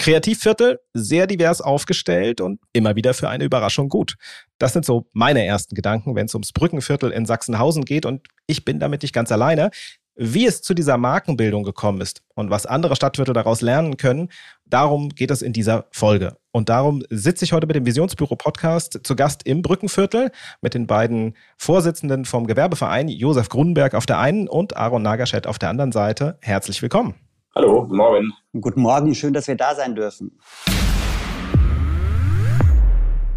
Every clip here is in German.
Kreativviertel, sehr divers aufgestellt und immer wieder für eine Überraschung gut. Das sind so meine ersten Gedanken, wenn es ums Brückenviertel in Sachsenhausen geht und ich bin damit nicht ganz alleine. Wie es zu dieser Markenbildung gekommen ist und was andere Stadtviertel daraus lernen können, darum geht es in dieser Folge. Und darum sitze ich heute mit dem Visionsbüro Podcast zu Gast im Brückenviertel mit den beiden Vorsitzenden vom Gewerbeverein, Josef Grunberg auf der einen und Aaron Nagaschett auf der anderen Seite. Herzlich willkommen. Hallo, guten Morgen. Guten Morgen, schön, dass wir da sein dürfen.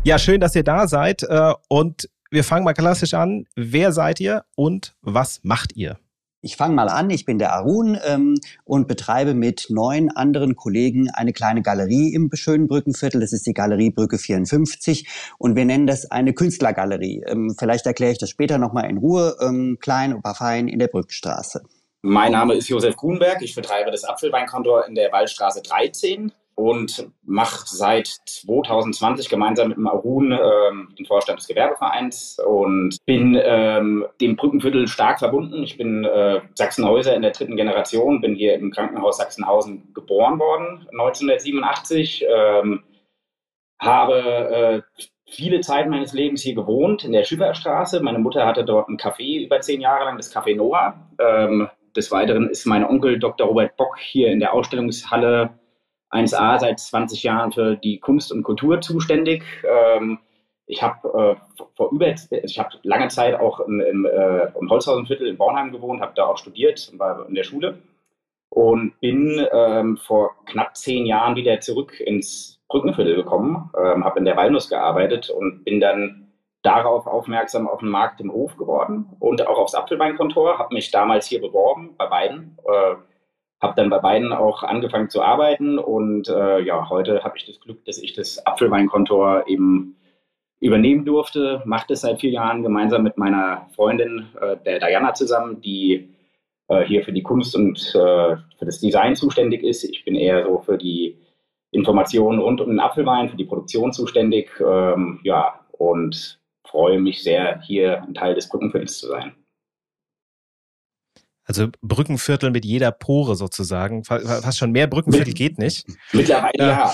Ja, schön, dass ihr da seid. Äh, und wir fangen mal klassisch an. Wer seid ihr und was macht ihr? Ich fange mal an. Ich bin der Arun ähm, und betreibe mit neun anderen Kollegen eine kleine Galerie im schönen Brückenviertel. Das ist die Galerie Brücke 54 und wir nennen das eine Künstlergalerie. Ähm, vielleicht erkläre ich das später nochmal in Ruhe. Ähm, klein, aber fein in der Brückenstraße. Mein Name ist Josef Grunberg. Ich betreibe das Apfelweinkontor in der Waldstraße 13 und mache seit 2020 gemeinsam mit dem Arun ähm, den Vorstand des Gewerbevereins und bin ähm, dem Brückenviertel stark verbunden. Ich bin äh, Sachsenhäuser in der dritten Generation, bin hier im Krankenhaus Sachsenhausen geboren worden, 1987. Ähm, habe äh, viele Zeit meines Lebens hier gewohnt, in der Schifferstraße. Meine Mutter hatte dort ein Café über zehn Jahre lang, das Café Noah. Ähm, des Weiteren ist mein Onkel Dr. Robert Bock hier in der Ausstellungshalle 1a seit 20 Jahren für die Kunst und Kultur zuständig. Ähm, ich habe äh, vor über, ich habe lange Zeit auch im, im, äh, im Holzhausenviertel in Bornheim gewohnt, habe da auch studiert und war in der Schule und bin ähm, vor knapp zehn Jahren wieder zurück ins Brückenviertel gekommen, ähm, habe in der Walnuss gearbeitet und bin dann darauf aufmerksam auf den Markt im Hof geworden und auch aufs Apfelweinkontor, habe mich damals hier beworben bei beiden. Äh, habe dann bei beiden auch angefangen zu arbeiten und äh, ja, heute habe ich das Glück, dass ich das Apfelweinkontor eben übernehmen durfte. Mache das seit vier Jahren gemeinsam mit meiner Freundin, äh, der Diana, zusammen, die äh, hier für die Kunst und äh, für das Design zuständig ist. Ich bin eher so für die Informationen rund um den Apfelwein, für die Produktion zuständig. Ähm, ja, und freue mich sehr, hier ein Teil des Brückenviertels zu sein. Also Brückenviertel mit jeder Pore sozusagen. Fast schon mehr Brückenviertel geht nicht. Mittlerweile ja.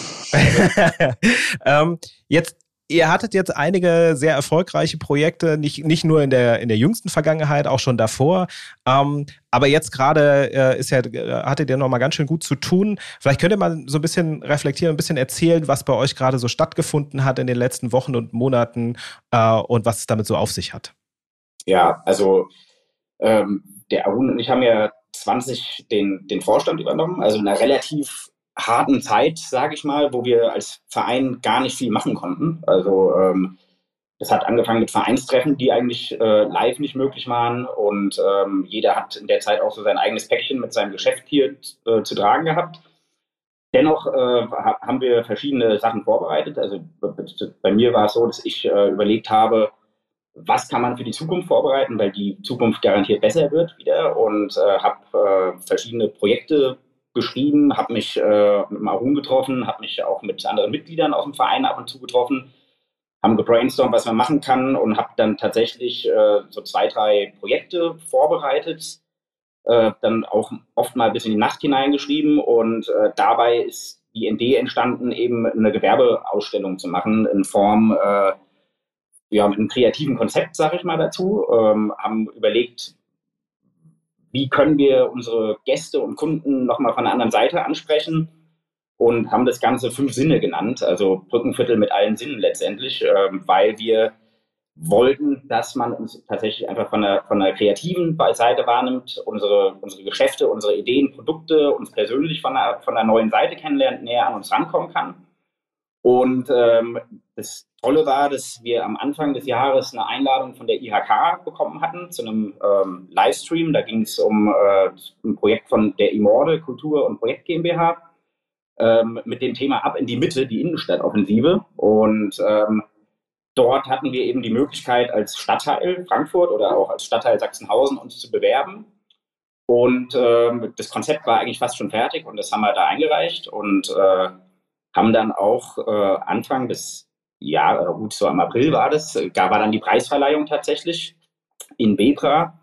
ähm, jetzt Ihr hattet jetzt einige sehr erfolgreiche Projekte, nicht, nicht nur in der, in der jüngsten Vergangenheit, auch schon davor. Ähm, aber jetzt gerade äh, ist ja, äh, hattet ihr nochmal ganz schön gut zu tun. Vielleicht könnt ihr mal so ein bisschen reflektieren, ein bisschen erzählen, was bei euch gerade so stattgefunden hat in den letzten Wochen und Monaten äh, und was es damit so auf sich hat. Ja, also ähm, der Arun und ich haben ja 20 den, den Vorstand übernommen, also in einer relativ harten Zeit, sage ich mal, wo wir als Verein gar nicht viel machen konnten. Also ähm, das hat angefangen mit Vereinstreffen, die eigentlich äh, live nicht möglich waren und ähm, jeder hat in der Zeit auch so sein eigenes Päckchen mit seinem Geschäft hier äh, zu tragen gehabt. Dennoch äh, haben wir verschiedene Sachen vorbereitet. Also bei mir war es so, dass ich äh, überlegt habe, was kann man für die Zukunft vorbereiten, weil die Zukunft garantiert besser wird wieder und äh, habe äh, verschiedene Projekte geschrieben, habe mich äh, mit Marun getroffen, habe mich auch mit anderen Mitgliedern aus dem Verein ab und zu getroffen, haben gebrainstormt, was man machen kann und habe dann tatsächlich äh, so zwei, drei Projekte vorbereitet, äh, dann auch oft mal bis in die Nacht hineingeschrieben und äh, dabei ist die Idee entstanden, eben eine Gewerbeausstellung zu machen in Form ja, mit einem kreativen Konzept, sage ich mal dazu, ähm, haben überlegt, wie können wir unsere Gäste und Kunden nochmal von der anderen Seite ansprechen und haben das Ganze fünf Sinne genannt, also Brückenviertel mit allen Sinnen letztendlich, ähm, weil wir wollten, dass man uns tatsächlich einfach von der, von der kreativen Seite wahrnimmt, unsere, unsere Geschäfte, unsere Ideen, Produkte, uns persönlich von der, von der neuen Seite kennenlernt, näher an uns rankommen kann. Und ähm, das Tolle war, dass wir am Anfang des Jahres eine Einladung von der IHK bekommen hatten zu einem ähm, Livestream. Da ging es um äh, ein Projekt von der Imorde Kultur und Projekt GmbH ähm, mit dem Thema Ab in die Mitte, die Innenstadtoffensive. Und ähm, dort hatten wir eben die Möglichkeit, als Stadtteil Frankfurt oder auch als Stadtteil Sachsenhausen uns zu bewerben. Und ähm, das Konzept war eigentlich fast schon fertig und das haben wir da eingereicht und äh, haben dann auch äh, Anfang des ja, äh, gut, so im April war das, gab war dann die Preisverleihung tatsächlich in Bebra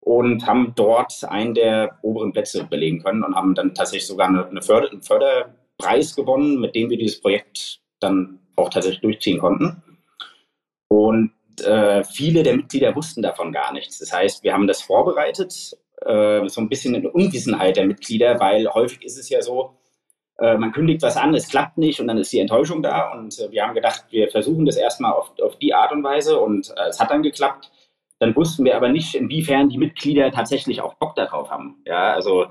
und haben dort einen der oberen Plätze belegen können und haben dann tatsächlich sogar eine, eine Förder, einen Förderpreis Preis gewonnen, mit dem wir dieses Projekt dann auch tatsächlich durchziehen konnten. Und äh, viele der Mitglieder wussten davon gar nichts. Das heißt, wir haben das vorbereitet, äh, so ein bisschen in Unwissenheit der Mitglieder, weil häufig ist es ja so, äh, man kündigt was an, es klappt nicht und dann ist die Enttäuschung da. Und äh, wir haben gedacht, wir versuchen das erstmal auf, auf die Art und Weise und äh, es hat dann geklappt. Dann wussten wir aber nicht, inwiefern die Mitglieder tatsächlich auch Bock darauf haben. Ja, also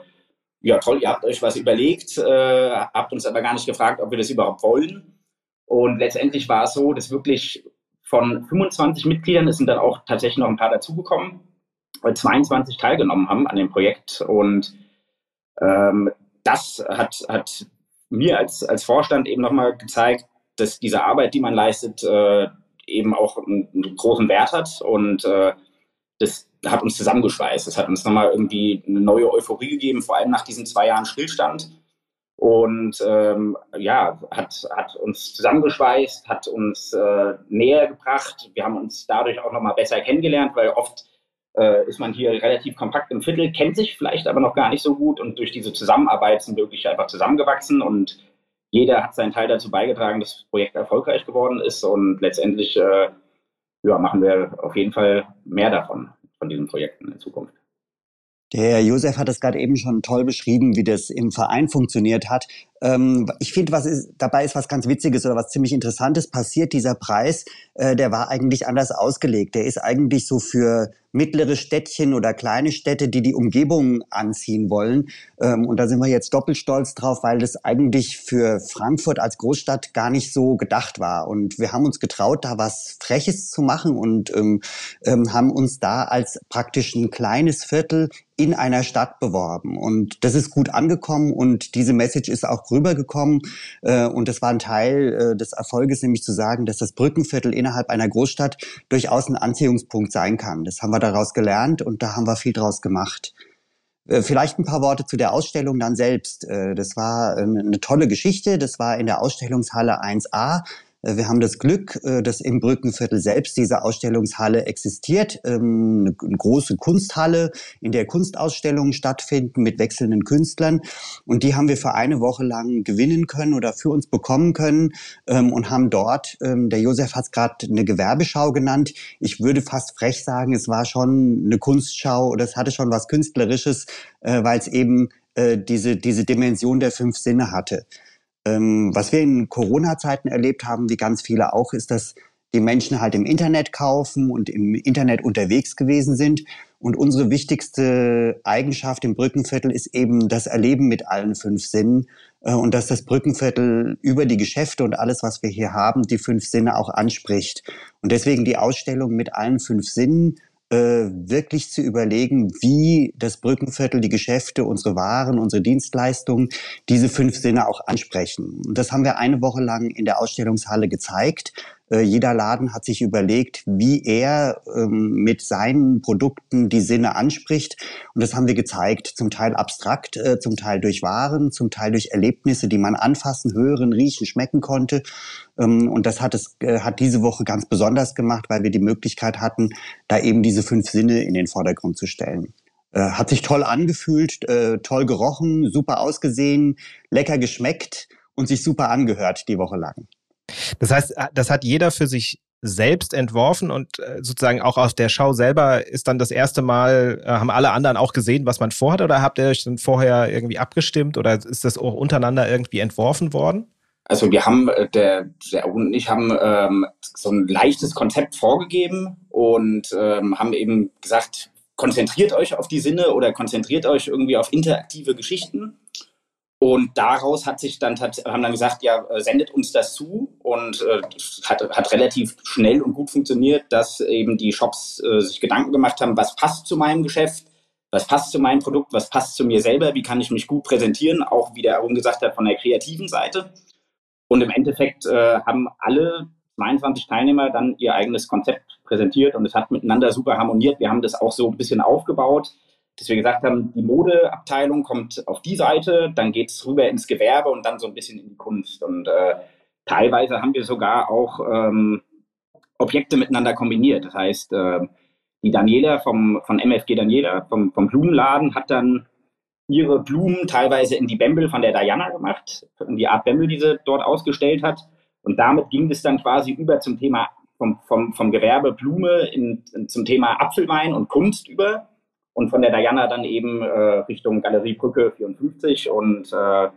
ja toll, ihr habt euch was überlegt, äh, habt uns aber gar nicht gefragt, ob wir das überhaupt wollen. Und letztendlich war es so, dass wirklich von 25 Mitgliedern, es sind dann auch tatsächlich noch ein paar dazugekommen, 22 teilgenommen haben an dem Projekt. Und ähm, das hat, hat mir als, als Vorstand eben nochmal gezeigt, dass diese Arbeit, die man leistet, äh, eben auch einen, einen, großen Wert hat. Und äh, das hat uns zusammengeschweißt. Das hat uns nochmal irgendwie eine neue Euphorie gegeben, vor allem nach diesen zwei Jahren Stillstand und ähm, ja, hat, hat uns zusammengeschweißt, hat uns äh, näher gebracht. Wir haben uns dadurch auch nochmal besser kennengelernt, weil oft äh, ist man hier relativ kompakt im Viertel, kennt sich vielleicht aber noch gar nicht so gut und durch diese Zusammenarbeit sind wirklich einfach zusammengewachsen und jeder hat seinen Teil dazu beigetragen, dass das Projekt erfolgreich geworden ist und letztendlich äh, ja, machen wir auf jeden Fall mehr davon, von diesen Projekten in Zukunft. Der Josef hat es gerade eben schon toll beschrieben, wie das im Verein funktioniert hat. Ähm, ich finde, was ist, dabei ist was ganz Witziges oder was ziemlich Interessantes passiert. Dieser Preis, äh, der war eigentlich anders ausgelegt. Der ist eigentlich so für mittlere Städtchen oder kleine Städte, die die Umgebung anziehen wollen. Ähm, und da sind wir jetzt doppelt stolz drauf, weil das eigentlich für Frankfurt als Großstadt gar nicht so gedacht war. Und wir haben uns getraut, da was Freches zu machen und ähm, ähm, haben uns da als praktisch ein kleines Viertel in einer Stadt beworben. Und das ist gut angekommen und diese Message ist auch rübergekommen. Äh, und das war ein Teil äh, des Erfolges, nämlich zu sagen, dass das Brückenviertel innerhalb einer Großstadt durchaus ein Anziehungspunkt sein kann. Das haben wir daraus gelernt und da haben wir viel draus gemacht. Äh, vielleicht ein paar Worte zu der Ausstellung dann selbst. Das war eine tolle Geschichte. Das war in der Ausstellungshalle 1a äh, wir haben das Glück, äh, dass im Brückenviertel selbst diese Ausstellungshalle existiert. Ähm, eine große Kunsthalle, in der Kunstausstellungen stattfinden mit wechselnden Künstlern. Und die haben wir für eine Woche lang gewinnen können oder für uns bekommen können ähm, und haben dort, ähm, der Josef hat es gerade eine Gewerbeschau genannt. Ich würde fast frech sagen, es war schon eine Kunstschau oder es hatte schon was Künstlerisches, äh, weil es eben diese, diese Dimension der fünf Sinne hatte. Ähm, was wir in Corona-Zeiten erlebt haben, wie ganz viele auch, ist, dass die Menschen halt im Internet kaufen und im Internet unterwegs gewesen sind. Und unsere wichtigste Eigenschaft im Brückenviertel ist eben das Erleben mit allen fünf Sinnen äh, und dass das Brückenviertel über die Geschäfte und alles, was wir hier haben, die fünf Sinne auch anspricht. Und deswegen die Ausstellung mit allen fünf Sinnen wirklich zu überlegen, wie das Brückenviertel, die Geschäfte, unsere Waren, unsere Dienstleistungen diese fünf Sinne auch ansprechen. Und das haben wir eine Woche lang in der Ausstellungshalle gezeigt. Äh, jeder Laden hat sich überlegt, wie er ähm, mit seinen Produkten die Sinne anspricht. Und das haben wir gezeigt, zum Teil abstrakt, äh, zum Teil durch Waren, zum Teil durch Erlebnisse, die man anfassen, hören, riechen, schmecken konnte. Ähm, und das hat es äh, hat diese Woche ganz besonders gemacht, weil wir die Möglichkeit hatten, da eben diese fünf Sinne in den Vordergrund zu stellen. Hat sich toll angefühlt, toll gerochen, super ausgesehen, lecker geschmeckt und sich super angehört die Woche lang. Das heißt, äh, das hat jeder für sich selbst entworfen und äh, sozusagen auch aus der Schau selber ist dann das erste Mal, äh, haben alle anderen auch gesehen, was man vorhat oder habt ihr euch dann vorher irgendwie abgestimmt oder ist das auch untereinander irgendwie entworfen worden? Also wir haben, der, der und ich haben ähm, so ein leichtes Konzept vorgegeben und ähm, haben eben gesagt, konzentriert euch auf die Sinne oder konzentriert euch irgendwie auf interaktive Geschichten. Und daraus hat sich dann, haben dann gesagt, ja, äh, sendet uns das zu. Und äh, hat, hat relativ schnell und gut funktioniert, dass eben die Shops äh, sich Gedanken gemacht haben, was passt zu meinem Geschäft, was passt zu meinem Produkt, was passt zu mir selber, wie kann ich mich gut präsentieren, auch wie der Aaron gesagt hat, von der kreativen Seite. Und im Endeffekt äh, haben alle 22 Teilnehmer dann ihr eigenes Konzept präsentiert und es hat miteinander super harmoniert. Wir haben das auch so ein bisschen aufgebaut dass wir gesagt haben, die Modeabteilung kommt auf die Seite, dann geht es rüber ins Gewerbe und dann so ein bisschen in die Kunst. Und äh, teilweise haben wir sogar auch ähm, Objekte miteinander kombiniert. Das heißt, äh, die Daniela vom, von MFG Daniela, vom, vom Blumenladen, hat dann ihre Blumen teilweise in die Bämbel von der Diana gemacht, in die Art Bämbel, die sie dort ausgestellt hat. Und damit ging es dann quasi über zum Thema vom, vom, vom Gewerbe Blume in, in, zum Thema Apfelwein und Kunst über. Und von der Diana dann eben äh, Richtung Galerie Brücke 54 und äh,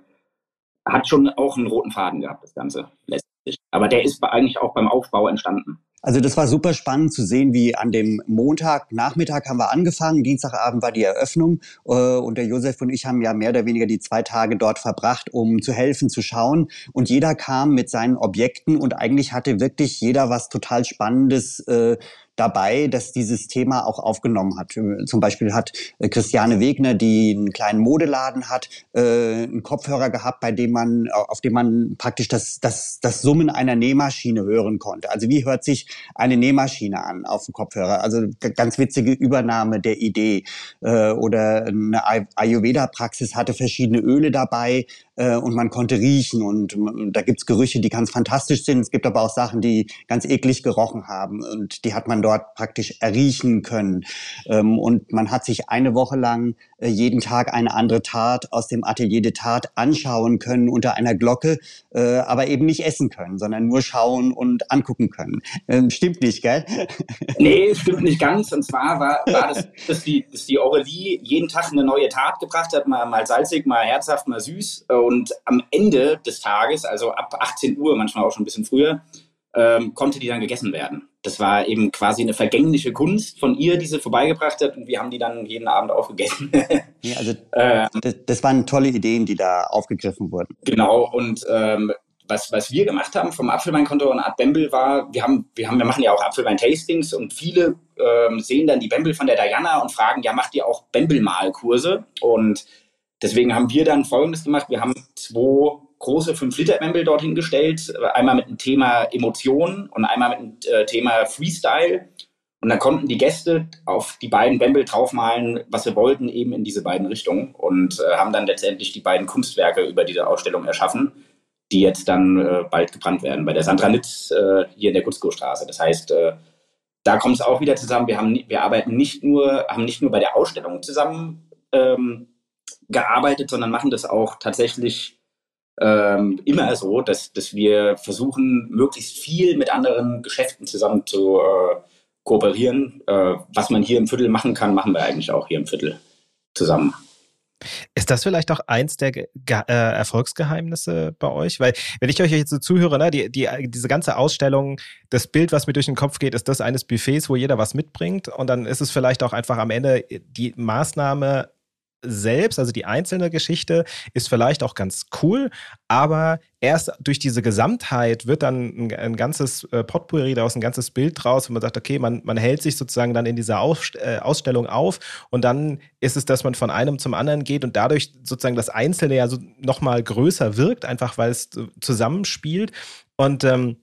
hat schon auch einen roten Faden gehabt, das Ganze letztlich. Aber der ist eigentlich auch beim Aufbau entstanden. Also das war super spannend zu sehen, wie an dem Montagnachmittag haben wir angefangen, Dienstagabend war die Eröffnung äh, und der Josef und ich haben ja mehr oder weniger die zwei Tage dort verbracht, um zu helfen, zu schauen und jeder kam mit seinen Objekten und eigentlich hatte wirklich jeder was total Spannendes äh, dabei, dass dieses Thema auch aufgenommen hat. Zum Beispiel hat äh, Christiane Wegner, die einen kleinen Modeladen hat, äh, einen Kopfhörer gehabt, bei dem man, auf dem man praktisch das, das, das Summen einer Nähmaschine hören konnte. Also wie hört sich eine Nähmaschine an auf dem Kopfhörer? Also ganz witzige Übernahme der Idee. Äh, oder eine Ayurveda-Praxis hatte verschiedene Öle dabei, äh, und man konnte riechen und da gibt's Gerüche, die ganz fantastisch sind. Es gibt aber auch Sachen, die ganz eklig gerochen haben und die hat man dort praktisch erriechen können. Ähm, und man hat sich eine Woche lang äh, jeden Tag eine andere Tat aus dem Atelier de Tat anschauen können unter einer Glocke, äh, aber eben nicht essen können, sondern nur schauen und angucken können. Ähm, stimmt nicht, gell? Nee, stimmt nicht ganz. Und zwar war, war das, dass die, dass die Aurelie jeden Tag eine neue Tat gebracht hat, mal, mal salzig, mal herzhaft, mal süß. Und am Ende des Tages, also ab 18 Uhr, manchmal auch schon ein bisschen früher, ähm, konnte die dann gegessen werden. Das war eben quasi eine vergängliche Kunst von ihr, die sie vorbeigebracht hat und wir haben die dann jeden Abend aufgegessen. ja, also ähm, das, das, waren tolle Ideen, die da aufgegriffen wurden. Genau und ähm, was, was wir gemacht haben vom Apfelweinkonto und Art Bembel war, wir haben, wir haben, wir machen ja auch Apfelwein-Tastings und viele ähm, sehen dann die Bembel von der Diana und fragen, ja, macht ihr auch Bembel-Malkurse? Und deswegen haben wir dann Folgendes gemacht. Wir haben zwei große 5-Liter-Bembel dorthin gestellt. Einmal mit dem Thema Emotionen und einmal mit dem äh, Thema Freestyle. Und dann konnten die Gäste auf die beiden Bembel draufmalen, was sie wollten, eben in diese beiden Richtungen. Und äh, haben dann letztendlich die beiden Kunstwerke über diese Ausstellung erschaffen, die jetzt dann äh, bald gebrannt werden bei der Sandra Nitz äh, hier in der Gutzkow-Straße. Das heißt, äh, da kommt es auch wieder zusammen. Wir, haben, wir arbeiten nicht nur, haben nicht nur bei der Ausstellung zusammen ähm, gearbeitet, sondern machen das auch tatsächlich ähm, immer so, dass, dass wir versuchen, möglichst viel mit anderen Geschäften zusammen zu äh, kooperieren. Äh, was man hier im Viertel machen kann, machen wir eigentlich auch hier im Viertel zusammen. Ist das vielleicht auch eins der Ge äh, Erfolgsgeheimnisse bei euch? Weil, wenn ich euch jetzt so zuhöre, ne, die, die, diese ganze Ausstellung, das Bild, was mir durch den Kopf geht, ist das eines Buffets, wo jeder was mitbringt. Und dann ist es vielleicht auch einfach am Ende die Maßnahme selbst, also die einzelne Geschichte, ist vielleicht auch ganz cool, aber erst durch diese Gesamtheit wird dann ein, ein ganzes äh, Potpourri daraus, ein ganzes Bild draus, wo man sagt, okay, man, man hält sich sozusagen dann in dieser äh, Ausstellung auf und dann ist es, dass man von einem zum anderen geht und dadurch sozusagen das Einzelne ja so nochmal größer wirkt, einfach weil es zusammenspielt. Und ähm,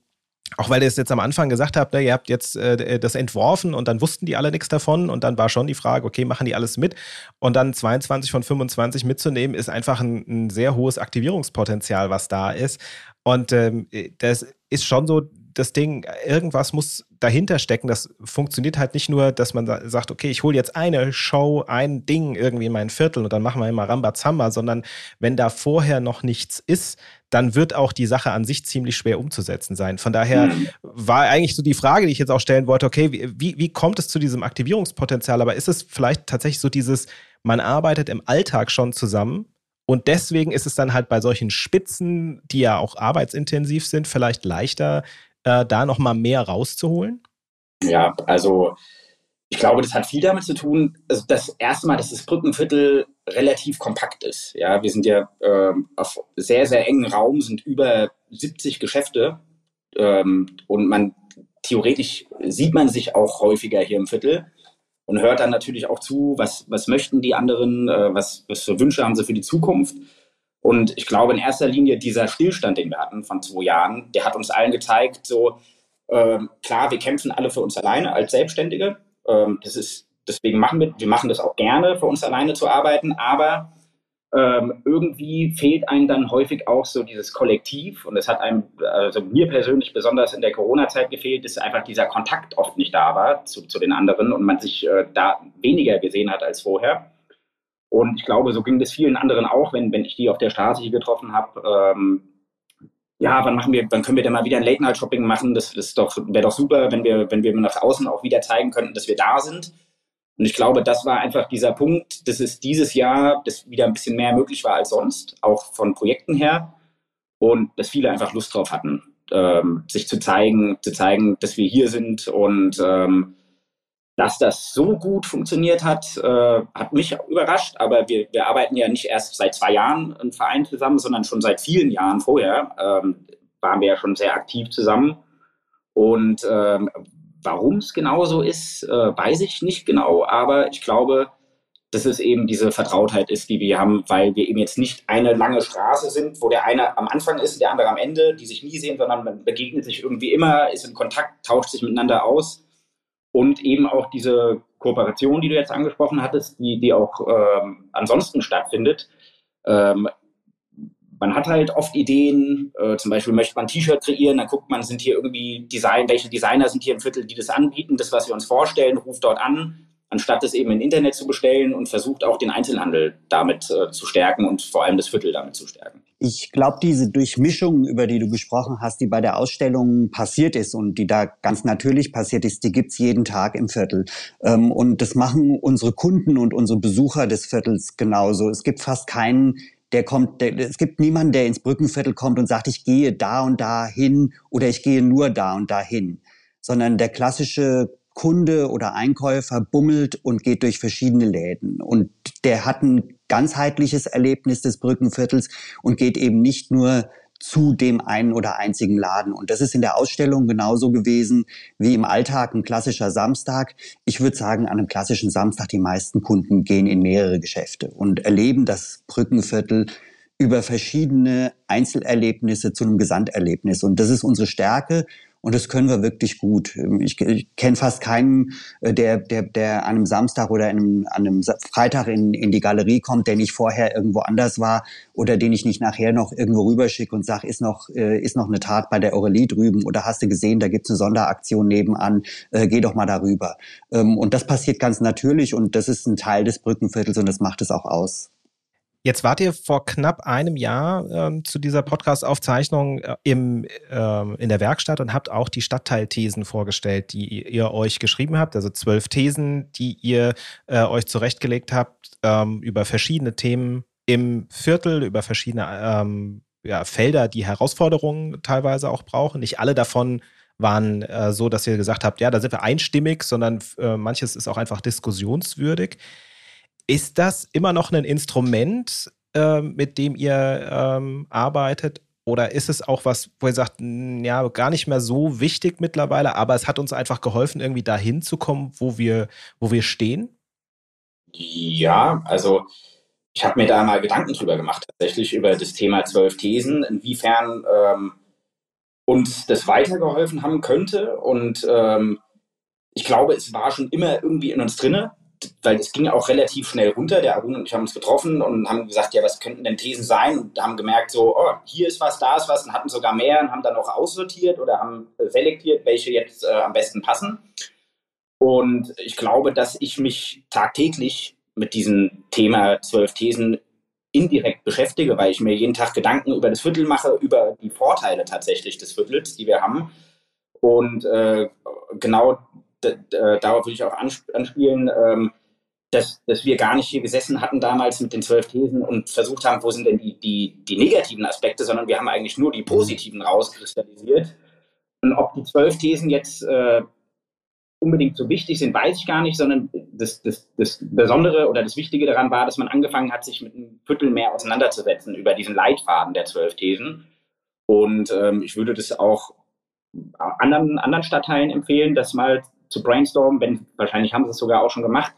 auch weil ihr es jetzt am Anfang gesagt habt, ne, ihr habt jetzt äh, das entworfen und dann wussten die alle nichts davon und dann war schon die Frage, okay, machen die alles mit? Und dann 22 von 25 mitzunehmen, ist einfach ein, ein sehr hohes Aktivierungspotenzial, was da ist. Und ähm, das ist schon so das Ding, irgendwas muss dahinter stecken. Das funktioniert halt nicht nur, dass man sagt, okay, ich hole jetzt eine Show, ein Ding irgendwie in mein Viertel und dann machen wir immer Rambazamba, sondern wenn da vorher noch nichts ist, dann wird auch die Sache an sich ziemlich schwer umzusetzen sein. Von daher mhm. war eigentlich so die Frage, die ich jetzt auch stellen wollte, okay, wie, wie kommt es zu diesem Aktivierungspotenzial? Aber ist es vielleicht tatsächlich so dieses, man arbeitet im Alltag schon zusammen und deswegen ist es dann halt bei solchen Spitzen, die ja auch arbeitsintensiv sind, vielleicht leichter, äh, da nochmal mehr rauszuholen? Ja, also ich glaube, das hat viel damit zu tun, also das erste Mal, dass das Brückenviertel relativ kompakt ist. Ja, wir sind ja ähm, auf sehr, sehr engen Raum, sind über 70 Geschäfte ähm, und man theoretisch sieht man sich auch häufiger hier im Viertel und hört dann natürlich auch zu, was, was möchten die anderen, äh, was, was für Wünsche haben sie für die Zukunft. Und ich glaube in erster Linie dieser Stillstand, den wir hatten von zwei Jahren, der hat uns allen gezeigt, so ähm, klar, wir kämpfen alle für uns alleine als Selbstständige, ähm, das ist, deswegen machen wir, wir machen das auch gerne, für uns alleine zu arbeiten, aber ähm, irgendwie fehlt einem dann häufig auch so dieses Kollektiv. Und es hat einem, also mir persönlich besonders in der Corona-Zeit gefehlt, dass einfach dieser Kontakt oft nicht da war zu, zu den anderen und man sich äh, da weniger gesehen hat als vorher. Und ich glaube, so ging es vielen anderen auch, wenn, wenn ich die auf der Straße hier getroffen habe. Ähm, ja, wann machen wir, wann können wir denn mal wieder ein Late-Night-Shopping machen? Das, das doch, wäre doch super, wenn wir, wenn wir nach außen auch wieder zeigen könnten, dass wir da sind. Und ich glaube, das war einfach dieser Punkt, dass es dieses Jahr das wieder ein bisschen mehr möglich war als sonst, auch von Projekten her. Und dass viele einfach Lust drauf hatten, ähm, sich zu zeigen, zu zeigen, dass wir hier sind und ähm, dass das so gut funktioniert hat, äh, hat mich überrascht. Aber wir, wir arbeiten ja nicht erst seit zwei Jahren im Verein zusammen, sondern schon seit vielen Jahren vorher ähm, waren wir ja schon sehr aktiv zusammen. Und ähm, warum es genau so ist, äh, weiß ich nicht genau. Aber ich glaube, dass es eben diese Vertrautheit ist, die wir haben, weil wir eben jetzt nicht eine lange Straße sind, wo der eine am Anfang ist und der andere am Ende, die sich nie sehen, sondern man begegnet sich irgendwie immer, ist in Kontakt, tauscht sich miteinander aus und eben auch diese Kooperation, die du jetzt angesprochen hattest, die, die auch ähm, ansonsten stattfindet. Ähm, man hat halt oft Ideen, äh, zum Beispiel möchte man T-Shirt kreieren, dann guckt man, sind hier irgendwie Design, welche Designer sind hier im Viertel, die das anbieten, das, was wir uns vorstellen, ruft dort an, anstatt es eben im Internet zu bestellen und versucht auch den Einzelhandel damit äh, zu stärken und vor allem das Viertel damit zu stärken. Ich glaube, diese Durchmischung, über die du gesprochen hast, die bei der Ausstellung passiert ist und die da ganz natürlich passiert ist, die gibt's jeden Tag im Viertel. Ähm, und das machen unsere Kunden und unsere Besucher des Viertels genauso. Es gibt fast keinen, der kommt, der, es gibt niemanden, der ins Brückenviertel kommt und sagt, ich gehe da und da hin oder ich gehe nur da und da hin. Sondern der klassische Kunde oder Einkäufer bummelt und geht durch verschiedene Läden. Und der hat ein ganzheitliches Erlebnis des Brückenviertels und geht eben nicht nur zu dem einen oder einzigen Laden. Und das ist in der Ausstellung genauso gewesen wie im Alltag ein klassischer Samstag. Ich würde sagen, an einem klassischen Samstag die meisten Kunden gehen in mehrere Geschäfte und erleben das Brückenviertel über verschiedene Einzelerlebnisse zu einem Gesamterlebnis. Und das ist unsere Stärke und das können wir wirklich gut. Ich, ich kenne fast keinen, äh, der, der, der an einem Samstag oder einem, an einem Freitag in, in die Galerie kommt, der nicht vorher irgendwo anders war oder den ich nicht nachher noch irgendwo rüberschicke und sage, ist noch, äh, ist noch eine Tat bei der Aurelie drüben oder hast du gesehen, da gibt's eine Sonderaktion nebenan, äh, geh doch mal darüber. Ähm, und das passiert ganz natürlich und das ist ein Teil des Brückenviertels und das macht es auch aus. Jetzt wart ihr vor knapp einem Jahr ähm, zu dieser Podcast-Aufzeichnung äh, ähm, in der Werkstatt und habt auch die Stadtteilthesen vorgestellt, die ihr euch geschrieben habt, also zwölf Thesen, die ihr äh, euch zurechtgelegt habt ähm, über verschiedene Themen im Viertel, über verschiedene ähm, ja, Felder, die Herausforderungen teilweise auch brauchen. Nicht alle davon waren äh, so, dass ihr gesagt habt, ja, da sind wir einstimmig, sondern äh, manches ist auch einfach diskussionswürdig. Ist das immer noch ein Instrument, äh, mit dem ihr ähm, arbeitet? Oder ist es auch was, wo ihr sagt, ja, gar nicht mehr so wichtig mittlerweile, aber es hat uns einfach geholfen, irgendwie dahin zu kommen, wo wir, wo wir stehen? Ja, also ich habe mir da mal Gedanken drüber gemacht, tatsächlich über das Thema zwölf Thesen, inwiefern ähm, uns das weitergeholfen haben könnte. Und ähm, ich glaube, es war schon immer irgendwie in uns drinne weil es ging auch relativ schnell runter. Der Arun und ich haben uns getroffen und haben gesagt, ja, was könnten denn Thesen sein? Und haben gemerkt, so, oh, hier ist was, da ist was und hatten sogar mehr und haben dann auch aussortiert oder haben selektiert, welche jetzt äh, am besten passen. Und ich glaube, dass ich mich tagtäglich mit diesem Thema zwölf Thesen indirekt beschäftige, weil ich mir jeden Tag Gedanken über das Viertel mache, über die Vorteile tatsächlich des Viertels, die wir haben. Und äh, genau darauf will ich auch anspielen, ähm, dass, dass wir gar nicht hier gesessen hatten damals mit den zwölf Thesen und versucht haben, wo sind denn die, die, die negativen Aspekte, sondern wir haben eigentlich nur die positiven rauskristallisiert. Und ob die zwölf Thesen jetzt äh, unbedingt so wichtig sind, weiß ich gar nicht, sondern das, das, das Besondere oder das Wichtige daran war, dass man angefangen hat, sich mit einem Viertel mehr auseinanderzusetzen über diesen Leitfaden der zwölf Thesen. Und ähm, ich würde das auch anderen, anderen Stadtteilen empfehlen, das mal zu brainstormen, wenn, wahrscheinlich haben sie es sogar auch schon gemacht.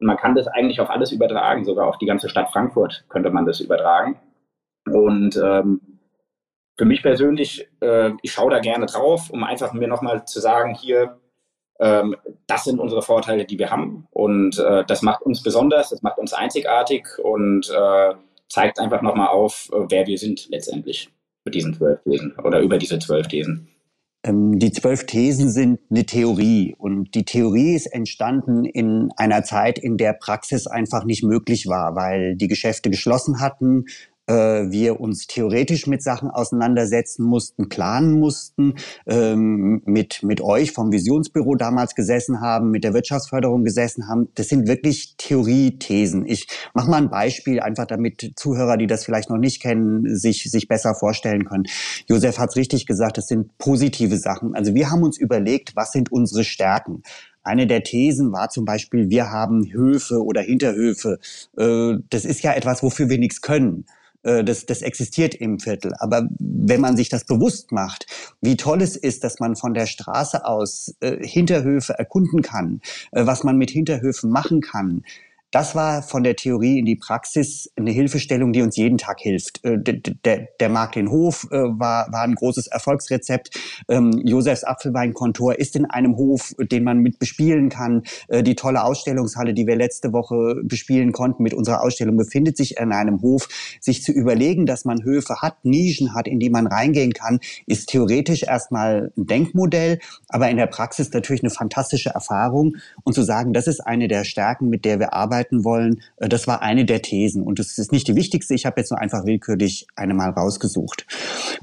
Und man kann das eigentlich auf alles übertragen, sogar auf die ganze Stadt Frankfurt könnte man das übertragen. Und ähm, für mich persönlich, äh, ich schaue da gerne drauf, um einfach mir nochmal zu sagen, hier, ähm, das sind unsere Vorteile, die wir haben. Und äh, das macht uns besonders, das macht uns einzigartig und äh, zeigt einfach nochmal auf, äh, wer wir sind letztendlich mit diesen zwölf Thesen oder über diese zwölf Thesen. Ähm, die zwölf Thesen sind eine Theorie. Und die Theorie ist entstanden in einer Zeit, in der Praxis einfach nicht möglich war, weil die Geschäfte geschlossen hatten, wir uns theoretisch mit Sachen auseinandersetzen mussten, planen mussten, ähm, mit, mit euch vom Visionsbüro damals gesessen haben, mit der Wirtschaftsförderung gesessen haben. Das sind wirklich Theoriethesen. Ich mache mal ein Beispiel, einfach damit Zuhörer, die das vielleicht noch nicht kennen, sich, sich besser vorstellen können. Josef hat es richtig gesagt, das sind positive Sachen. Also wir haben uns überlegt, was sind unsere Stärken? Eine der Thesen war zum Beispiel, wir haben Höfe oder Hinterhöfe. Äh, das ist ja etwas, wofür wir nichts können. Äh, das, das existiert im Viertel. Aber wenn man sich das bewusst macht, wie toll es ist, dass man von der Straße aus äh, Hinterhöfe erkunden kann, äh, was man mit Hinterhöfen machen kann, das war von der Theorie in die Praxis eine Hilfestellung, die uns jeden Tag hilft. Äh, der, der, der Markt in Hof äh, war, war ein großes Erfolgsrezept. Ähm, Josefs Apfelweinkontor ist in einem Hof, den man mit bespielen kann. Äh, die tolle Ausstellungshalle, die wir letzte Woche bespielen konnten mit unserer Ausstellung, befindet sich in einem Hof. Sich zu überlegen, dass man Höfe hat, Nischen hat, in die man reingehen kann, ist theoretisch erstmal ein Denkmodell, aber in der Praxis natürlich eine fantastische Erfahrung. Und zu sagen, das ist eine der Stärken, mit der wir arbeiten, arbeiten wollen. Äh, das war eine der Thesen. Und das ist nicht die wichtigste. Ich habe jetzt nur einfach willkürlich eine mal rausgesucht.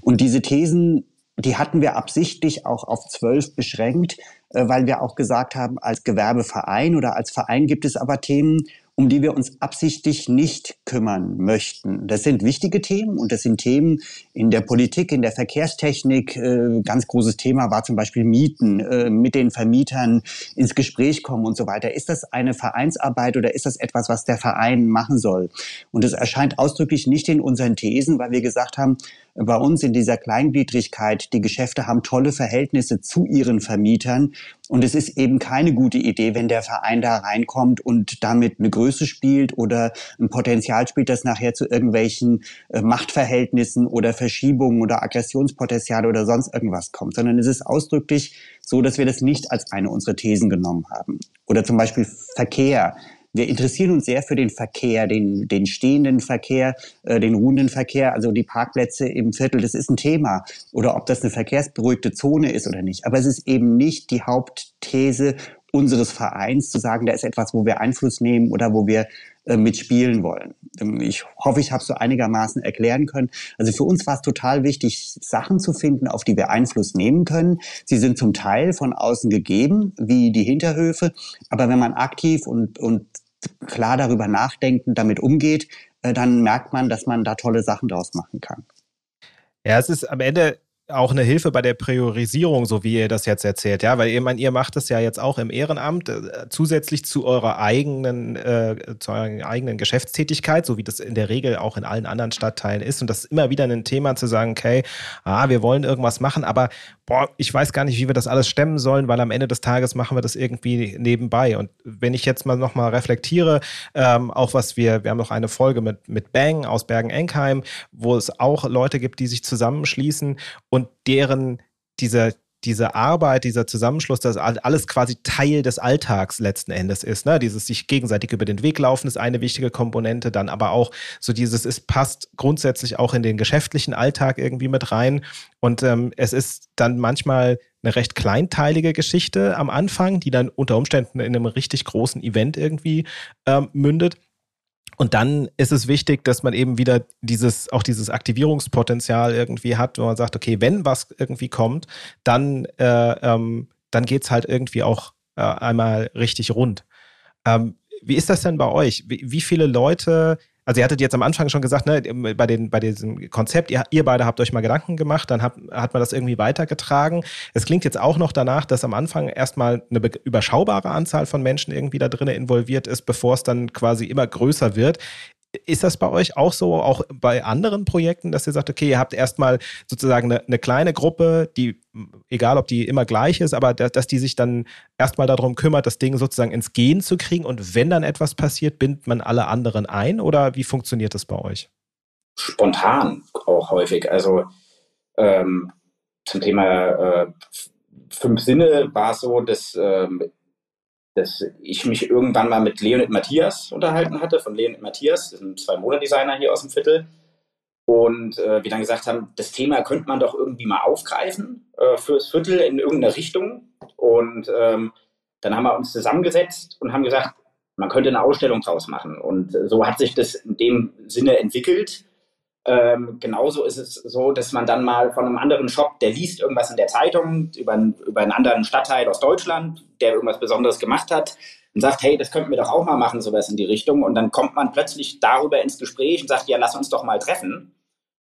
Und diese Thesen, die hatten wir absichtlich auch auf zwölf beschränkt, äh, weil wir auch gesagt haben, als Gewerbeverein oder als Verein gibt es aber Themen, um die wir uns absichtlich nicht kümmern möchten. Das sind wichtige Themen und das sind Themen in der Politik, in der Verkehrstechnik. Äh, ganz großes Thema war zum Beispiel Mieten, äh, mit den Vermietern ins Gespräch kommen und so weiter. Ist das eine Vereinsarbeit oder ist das etwas, was der Verein machen soll? Und es erscheint ausdrücklich nicht in unseren Thesen, weil wir gesagt haben, bei uns in dieser Kleingliedrigkeit, die Geschäfte haben tolle Verhältnisse zu ihren Vermietern und es ist eben keine gute Idee, wenn der Verein da reinkommt und damit eine Größe spielt oder ein Potenzial spielt, das nachher zu irgendwelchen äh, Machtverhältnissen oder Verschiebungen oder Aggressionspotenziale oder sonst irgendwas kommt, sondern es ist ausdrücklich so, dass wir das nicht als eine unserer Thesen genommen haben. Oder zum Beispiel Verkehr. Wir interessieren uns sehr für den Verkehr, den, den stehenden Verkehr, äh, den ruhenden Verkehr, also die Parkplätze im Viertel, das ist ein Thema. Oder ob das eine verkehrsberuhigte Zone ist oder nicht. Aber es ist eben nicht die Hauptthese unseres Vereins zu sagen, da ist etwas, wo wir Einfluss nehmen oder wo wir äh, mitspielen wollen. Ähm, ich hoffe, ich habe es so einigermaßen erklären können. Also für uns war es total wichtig, Sachen zu finden, auf die wir Einfluss nehmen können. Sie sind zum Teil von außen gegeben, wie die Hinterhöfe. Aber wenn man aktiv und, und klar darüber nachdenken, damit umgeht, äh, dann merkt man, dass man da tolle Sachen draus machen kann. Ja, es ist am Ende auch eine Hilfe bei der Priorisierung, so wie ihr das jetzt erzählt, ja, weil ihr, mein, ihr macht das ja jetzt auch im Ehrenamt äh, zusätzlich zu eurer eigenen, äh, zu eurer eigenen Geschäftstätigkeit, so wie das in der Regel auch in allen anderen Stadtteilen ist. Und das ist immer wieder ein Thema zu sagen, okay, ah, wir wollen irgendwas machen, aber boah, ich weiß gar nicht, wie wir das alles stemmen sollen, weil am Ende des Tages machen wir das irgendwie nebenbei. Und wenn ich jetzt mal nochmal reflektiere, ähm, auch was wir, wir haben noch eine Folge mit, mit Bang aus Bergen-Enkheim, wo es auch Leute gibt, die sich zusammenschließen und deren dieser diese Arbeit, dieser Zusammenschluss, dass alles quasi Teil des Alltags letzten Endes ist. Ne? Dieses sich gegenseitig über den Weg laufen ist eine wichtige Komponente, dann aber auch so dieses, es passt grundsätzlich auch in den geschäftlichen Alltag irgendwie mit rein. Und ähm, es ist dann manchmal eine recht kleinteilige Geschichte am Anfang, die dann unter Umständen in einem richtig großen Event irgendwie ähm, mündet. Und dann ist es wichtig, dass man eben wieder dieses, auch dieses Aktivierungspotenzial irgendwie hat, wo man sagt, okay, wenn was irgendwie kommt, dann, äh, ähm, dann geht es halt irgendwie auch äh, einmal richtig rund. Ähm, wie ist das denn bei euch? Wie, wie viele Leute also ihr hattet jetzt am Anfang schon gesagt, ne, bei, den, bei diesem Konzept, ihr, ihr beide habt euch mal Gedanken gemacht, dann hat, hat man das irgendwie weitergetragen. Es klingt jetzt auch noch danach, dass am Anfang erstmal eine überschaubare Anzahl von Menschen irgendwie da drin involviert ist, bevor es dann quasi immer größer wird. Ist das bei euch auch so, auch bei anderen Projekten, dass ihr sagt, okay, ihr habt erstmal sozusagen eine, eine kleine Gruppe, die, egal ob die immer gleich ist, aber dass, dass die sich dann erstmal darum kümmert, das Ding sozusagen ins Gehen zu kriegen und wenn dann etwas passiert, bindet man alle anderen ein oder wie funktioniert das bei euch? Spontan auch häufig. Also ähm, zum Thema äh, fünf Sinne war es so, dass ähm, dass ich mich irgendwann mal mit Leonid Matthias unterhalten hatte, von Leonid Matthias, das sind zwei Modedesigner hier aus dem Viertel. Und äh, wir dann gesagt haben, das Thema könnte man doch irgendwie mal aufgreifen äh, fürs Viertel in irgendeine Richtung. Und ähm, dann haben wir uns zusammengesetzt und haben gesagt, man könnte eine Ausstellung draus machen. Und so hat sich das in dem Sinne entwickelt. Ähm, genauso ist es so, dass man dann mal von einem anderen Shop, der liest irgendwas in der Zeitung über, über einen anderen Stadtteil aus Deutschland, der irgendwas Besonderes gemacht hat, und sagt, hey, das könnten wir doch auch mal machen, sowas in die Richtung. Und dann kommt man plötzlich darüber ins Gespräch und sagt, ja, lass uns doch mal treffen.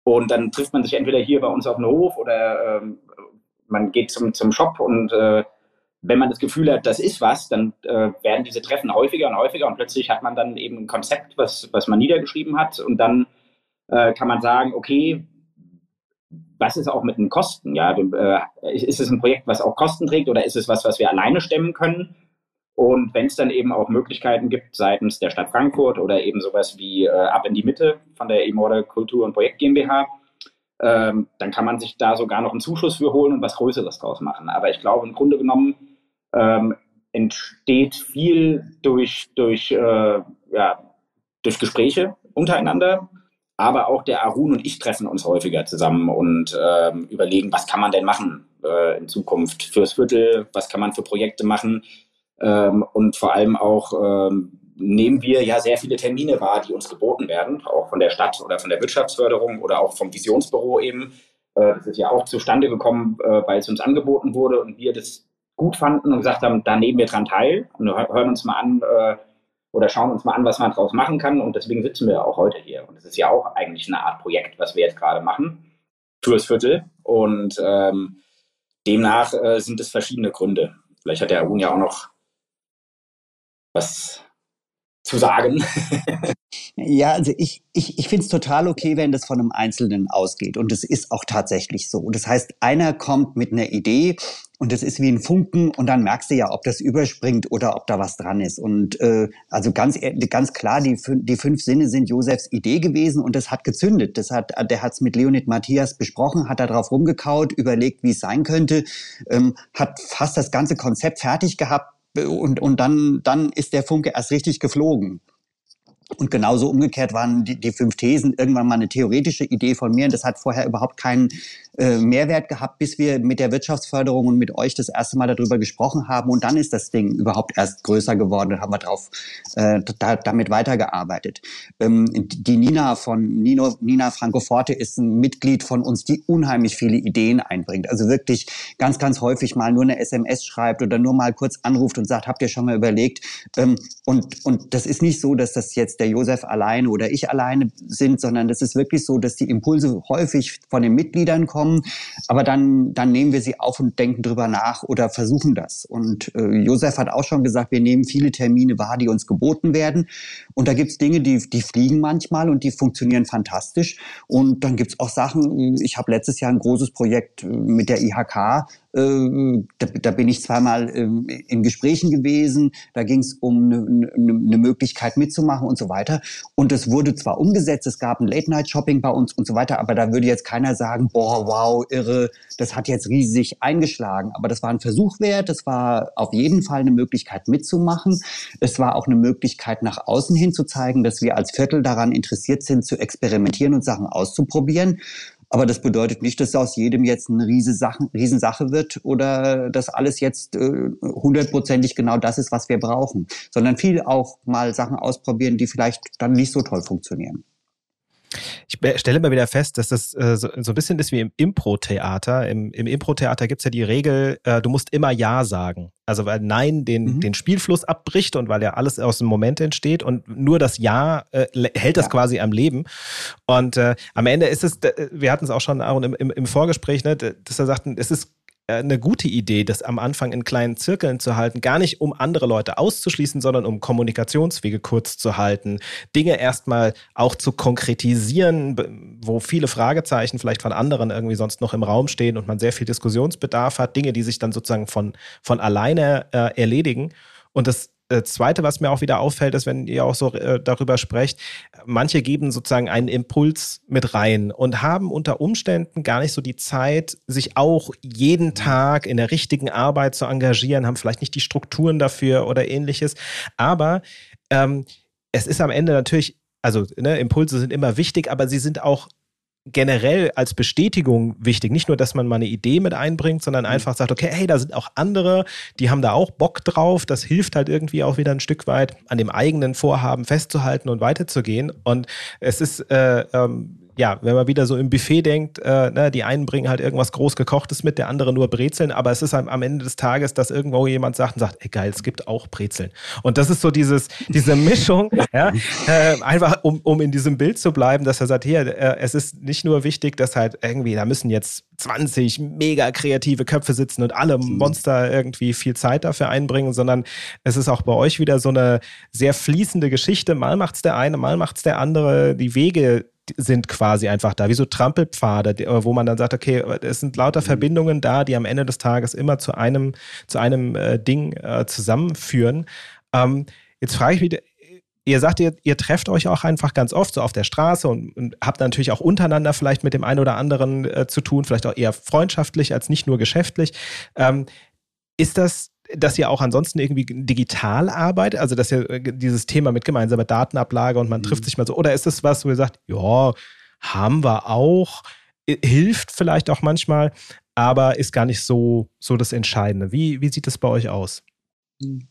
Und dann trifft man sich entweder hier bei uns auf dem Hof oder ähm, man geht zum, zum Shop und äh, wenn man das Gefühl hat, das ist was, dann äh, werden diese Treffen häufiger und häufiger und plötzlich hat man dann eben ein Konzept, was, was man niedergeschrieben hat und dann äh, kann man sagen, okay, was ist auch mit den Kosten? Ja, äh, ist es ein Projekt, was auch Kosten trägt oder ist es was, was wir alleine stemmen können? Und wenn es dann eben auch Möglichkeiten gibt seitens der Stadt Frankfurt oder eben sowas wie äh, Ab in die Mitte von der E-Morde Kultur und Projekt GmbH, ähm, dann kann man sich da sogar noch einen Zuschuss für holen und was Größeres draus machen. Aber ich glaube, im Grunde genommen ähm, entsteht viel durch, durch, äh, ja, durch Gespräche untereinander. Aber auch der Arun und ich treffen uns häufiger zusammen und ähm, überlegen, was kann man denn machen äh, in Zukunft fürs Viertel, was kann man für Projekte machen. Ähm, und vor allem auch ähm, nehmen wir ja sehr viele Termine wahr, die uns geboten werden, auch von der Stadt oder von der Wirtschaftsförderung oder auch vom Visionsbüro eben. Äh, das ist ja auch zustande gekommen, äh, weil es uns angeboten wurde und wir das gut fanden und gesagt haben, da nehmen wir dran teil und hören uns mal an äh, oder schauen uns mal an, was man daraus machen kann. Und deswegen sitzen wir auch heute hier. Und es ist ja auch eigentlich eine Art Projekt, was wir jetzt gerade machen fürs Viertel. Und ähm, demnach äh, sind es verschiedene Gründe. Vielleicht hat der Arun ja auch noch was zu sagen. Ja, also ich, ich, ich finde es total okay, wenn das von einem Einzelnen ausgeht. Und es ist auch tatsächlich so. Das heißt, einer kommt mit einer Idee und das ist wie ein Funken und dann merkst du ja, ob das überspringt oder ob da was dran ist. Und äh, also ganz, ganz klar, die, die fünf Sinne sind Josefs Idee gewesen und das hat gezündet. Das hat, der hat es mit Leonid Matthias besprochen, hat da drauf rumgekaut, überlegt, wie es sein könnte, ähm, hat fast das ganze Konzept fertig gehabt und, und dann, dann ist der Funke erst richtig geflogen. Und genauso umgekehrt waren die, die fünf Thesen irgendwann mal eine theoretische Idee von mir. Und das hat vorher überhaupt keinen äh, Mehrwert gehabt, bis wir mit der Wirtschaftsförderung und mit euch das erste Mal darüber gesprochen haben. Und dann ist das Ding überhaupt erst größer geworden und haben wir drauf äh, da, damit weitergearbeitet. Ähm, die Nina von Nino, Nina Francoforte ist ein Mitglied von uns, die unheimlich viele Ideen einbringt. Also wirklich ganz, ganz häufig mal nur eine SMS schreibt oder nur mal kurz anruft und sagt, habt ihr schon mal überlegt? Ähm, und, und das ist nicht so, dass das jetzt der Josef alleine oder ich alleine sind, sondern das ist wirklich so, dass die Impulse häufig von den Mitgliedern kommen. Aber dann, dann nehmen wir sie auf und denken drüber nach oder versuchen das. Und äh, Josef hat auch schon gesagt, wir nehmen viele Termine wahr, die uns geboten werden. Und da gibt's Dinge, die, die fliegen manchmal und die funktionieren fantastisch. Und dann gibt's auch Sachen, ich habe letztes Jahr ein großes Projekt äh, mit der IHK äh, da, da bin ich zweimal ähm, in Gesprächen gewesen. Da ging es um eine ne, ne Möglichkeit mitzumachen und so weiter. Und es wurde zwar umgesetzt, es gab ein Late-Night-Shopping bei uns und so weiter, aber da würde jetzt keiner sagen, boah, wow, irre, das hat jetzt riesig eingeschlagen. Aber das war ein Versuch wert. Es war auf jeden Fall eine Möglichkeit mitzumachen. Es war auch eine Möglichkeit nach außen hin zu zeigen, dass wir als Viertel daran interessiert sind, zu experimentieren und Sachen auszuprobieren. Aber das bedeutet nicht, dass aus jedem jetzt eine Riesensache, Riesensache wird oder dass alles jetzt äh, hundertprozentig genau das ist, was wir brauchen, sondern viel auch mal Sachen ausprobieren, die vielleicht dann nicht so toll funktionieren. Ich stelle mal wieder fest, dass das äh, so, so, ein bisschen ist wie im Impro-Theater. Im, im Impro-Theater gibt es ja die Regel, äh, du musst immer Ja sagen. Also weil Nein den, mhm. den Spielfluss abbricht und weil ja alles aus dem Moment entsteht und nur das Ja äh, hält das ja. quasi am Leben. Und äh, am Ende ist es, wir hatten es auch schon im, im, im Vorgespräch, ne, dass er sagten, es ist eine gute Idee, das am Anfang in kleinen Zirkeln zu halten, gar nicht um andere Leute auszuschließen, sondern um Kommunikationswege kurz zu halten, Dinge erstmal auch zu konkretisieren, wo viele Fragezeichen vielleicht von anderen irgendwie sonst noch im Raum stehen und man sehr viel Diskussionsbedarf hat, Dinge, die sich dann sozusagen von, von alleine äh, erledigen. Und das äh, Zweite, was mir auch wieder auffällt, ist, wenn ihr auch so äh, darüber sprecht, manche geben sozusagen einen Impuls mit rein und haben unter Umständen gar nicht so die Zeit, sich auch jeden mhm. Tag in der richtigen Arbeit zu engagieren, haben vielleicht nicht die Strukturen dafür oder ähnliches. Aber ähm, es ist am Ende natürlich, also ne, Impulse sind immer wichtig, aber sie sind auch generell als Bestätigung wichtig. Nicht nur, dass man mal eine Idee mit einbringt, sondern mhm. einfach sagt, okay, hey, da sind auch andere, die haben da auch Bock drauf. Das hilft halt irgendwie auch wieder ein Stück weit an dem eigenen Vorhaben festzuhalten und weiterzugehen. Und es ist äh, ähm, ja, wenn man wieder so im Buffet denkt, äh, ne, die einen bringen halt irgendwas groß gekochtes mit, der andere nur Brezeln, aber es ist am, am Ende des Tages, dass irgendwo jemand sagt und sagt, ey geil, es gibt auch Brezeln. Und das ist so dieses, diese Mischung, ja, äh, einfach um, um in diesem Bild zu bleiben, dass er sagt, hier, äh, es ist nicht nur wichtig, dass halt irgendwie, da müssen jetzt 20 mega kreative Köpfe sitzen und alle mhm. Monster irgendwie viel Zeit dafür einbringen, sondern es ist auch bei euch wieder so eine sehr fließende Geschichte. Mal macht's der eine, mal macht's der andere. Die Wege sind quasi einfach da, wie so Trampelpfade, wo man dann sagt, okay, es sind lauter mhm. Verbindungen da, die am Ende des Tages immer zu einem, zu einem äh, Ding äh, zusammenführen. Ähm, jetzt frage ich mich, ihr sagt, ihr, ihr trefft euch auch einfach ganz oft so auf der Straße und, und habt natürlich auch untereinander vielleicht mit dem einen oder anderen äh, zu tun, vielleicht auch eher freundschaftlich als nicht nur geschäftlich. Ähm, ist das dass ihr auch ansonsten irgendwie digital arbeitet, also dass ihr äh, dieses Thema mit gemeinsamer Datenablage und man mhm. trifft sich mal so, oder ist das was, wo ihr sagt, ja, haben wir auch, hilft vielleicht auch manchmal, aber ist gar nicht so, so das Entscheidende. Wie, wie sieht es bei euch aus?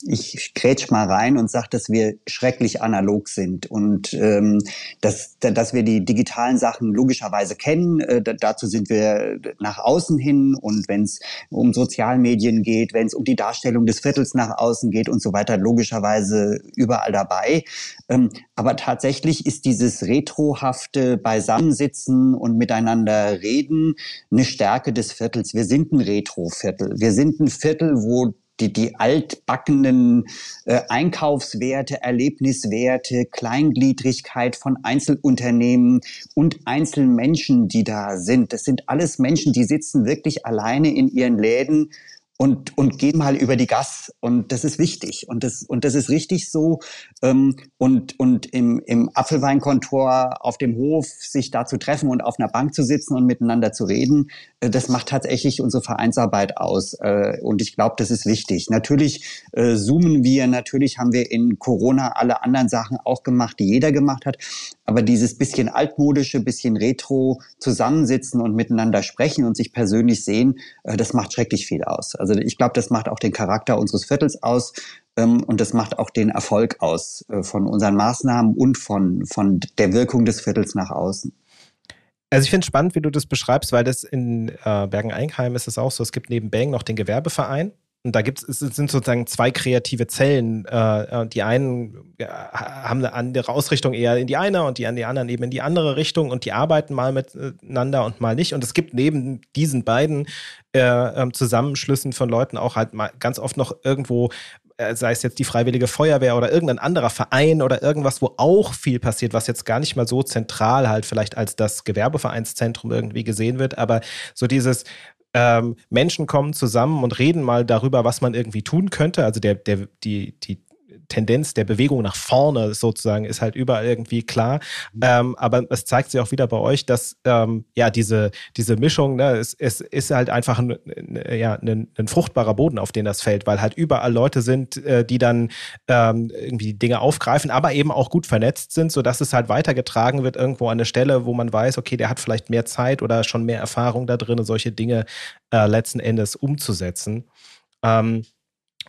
Ich grätsch mal rein und sage, dass wir schrecklich analog sind und ähm, dass, dass wir die digitalen Sachen logischerweise kennen. Äh, dazu sind wir nach außen hin und wenn es um Sozialmedien geht, wenn es um die Darstellung des Viertels nach außen geht und so weiter, logischerweise überall dabei. Ähm, aber tatsächlich ist dieses retrohafte Beisammensitzen und miteinander reden eine Stärke des Viertels. Wir sind ein Retro-Viertel. Wir sind ein Viertel, wo die, die altbackenen äh, Einkaufswerte, Erlebniswerte, Kleingliedrigkeit von Einzelunternehmen und Einzelmenschen, die da sind. Das sind alles Menschen, die sitzen wirklich alleine in ihren Läden und, und geh mal über die Gas. Und das ist wichtig. Und das, und das ist richtig so. Ähm, und, und im, im Apfelweinkontor auf dem Hof sich da zu treffen und auf einer Bank zu sitzen und miteinander zu reden, äh, das macht tatsächlich unsere Vereinsarbeit aus. Äh, und ich glaube, das ist wichtig. Natürlich äh, zoomen wir, natürlich haben wir in Corona alle anderen Sachen auch gemacht, die jeder gemacht hat. Aber dieses bisschen altmodische, bisschen retro zusammensitzen und miteinander sprechen und sich persönlich sehen, äh, das macht schrecklich viel aus. Also ich glaube, das macht auch den Charakter unseres Viertels aus ähm, und das macht auch den Erfolg aus äh, von unseren Maßnahmen und von, von der Wirkung des Viertels nach außen. Also ich finde es spannend, wie du das beschreibst, weil das in äh, Bergen-Einkheim ist es auch so, es gibt neben Bang noch den Gewerbeverein und da gibt's, es sind sozusagen zwei kreative Zellen. Äh, äh die einen haben eine andere Ausrichtung eher in die eine und die, die anderen eben in die andere Richtung und die arbeiten mal miteinander und mal nicht. Und es gibt neben diesen beiden äh, ähm, Zusammenschlüssen von Leuten auch halt mal ganz oft noch irgendwo sei es jetzt die Freiwillige Feuerwehr oder irgendein anderer Verein oder irgendwas, wo auch viel passiert, was jetzt gar nicht mal so zentral halt vielleicht als das Gewerbevereinszentrum irgendwie gesehen wird, aber so dieses, ähm, Menschen kommen zusammen und reden mal darüber, was man irgendwie tun könnte. Also der, der, die, die Tendenz der Bewegung nach vorne sozusagen ist halt überall irgendwie klar. Mhm. Ähm, aber es zeigt sich auch wieder bei euch, dass ähm, ja diese, diese Mischung, ne, es, es ist halt einfach ein, ja, ein, ein, fruchtbarer Boden, auf den das fällt, weil halt überall Leute sind, äh, die dann ähm, irgendwie Dinge aufgreifen, aber eben auch gut vernetzt sind, sodass es halt weitergetragen wird irgendwo an eine Stelle, wo man weiß, okay, der hat vielleicht mehr Zeit oder schon mehr Erfahrung da drin, solche Dinge äh, letzten Endes umzusetzen. Ähm,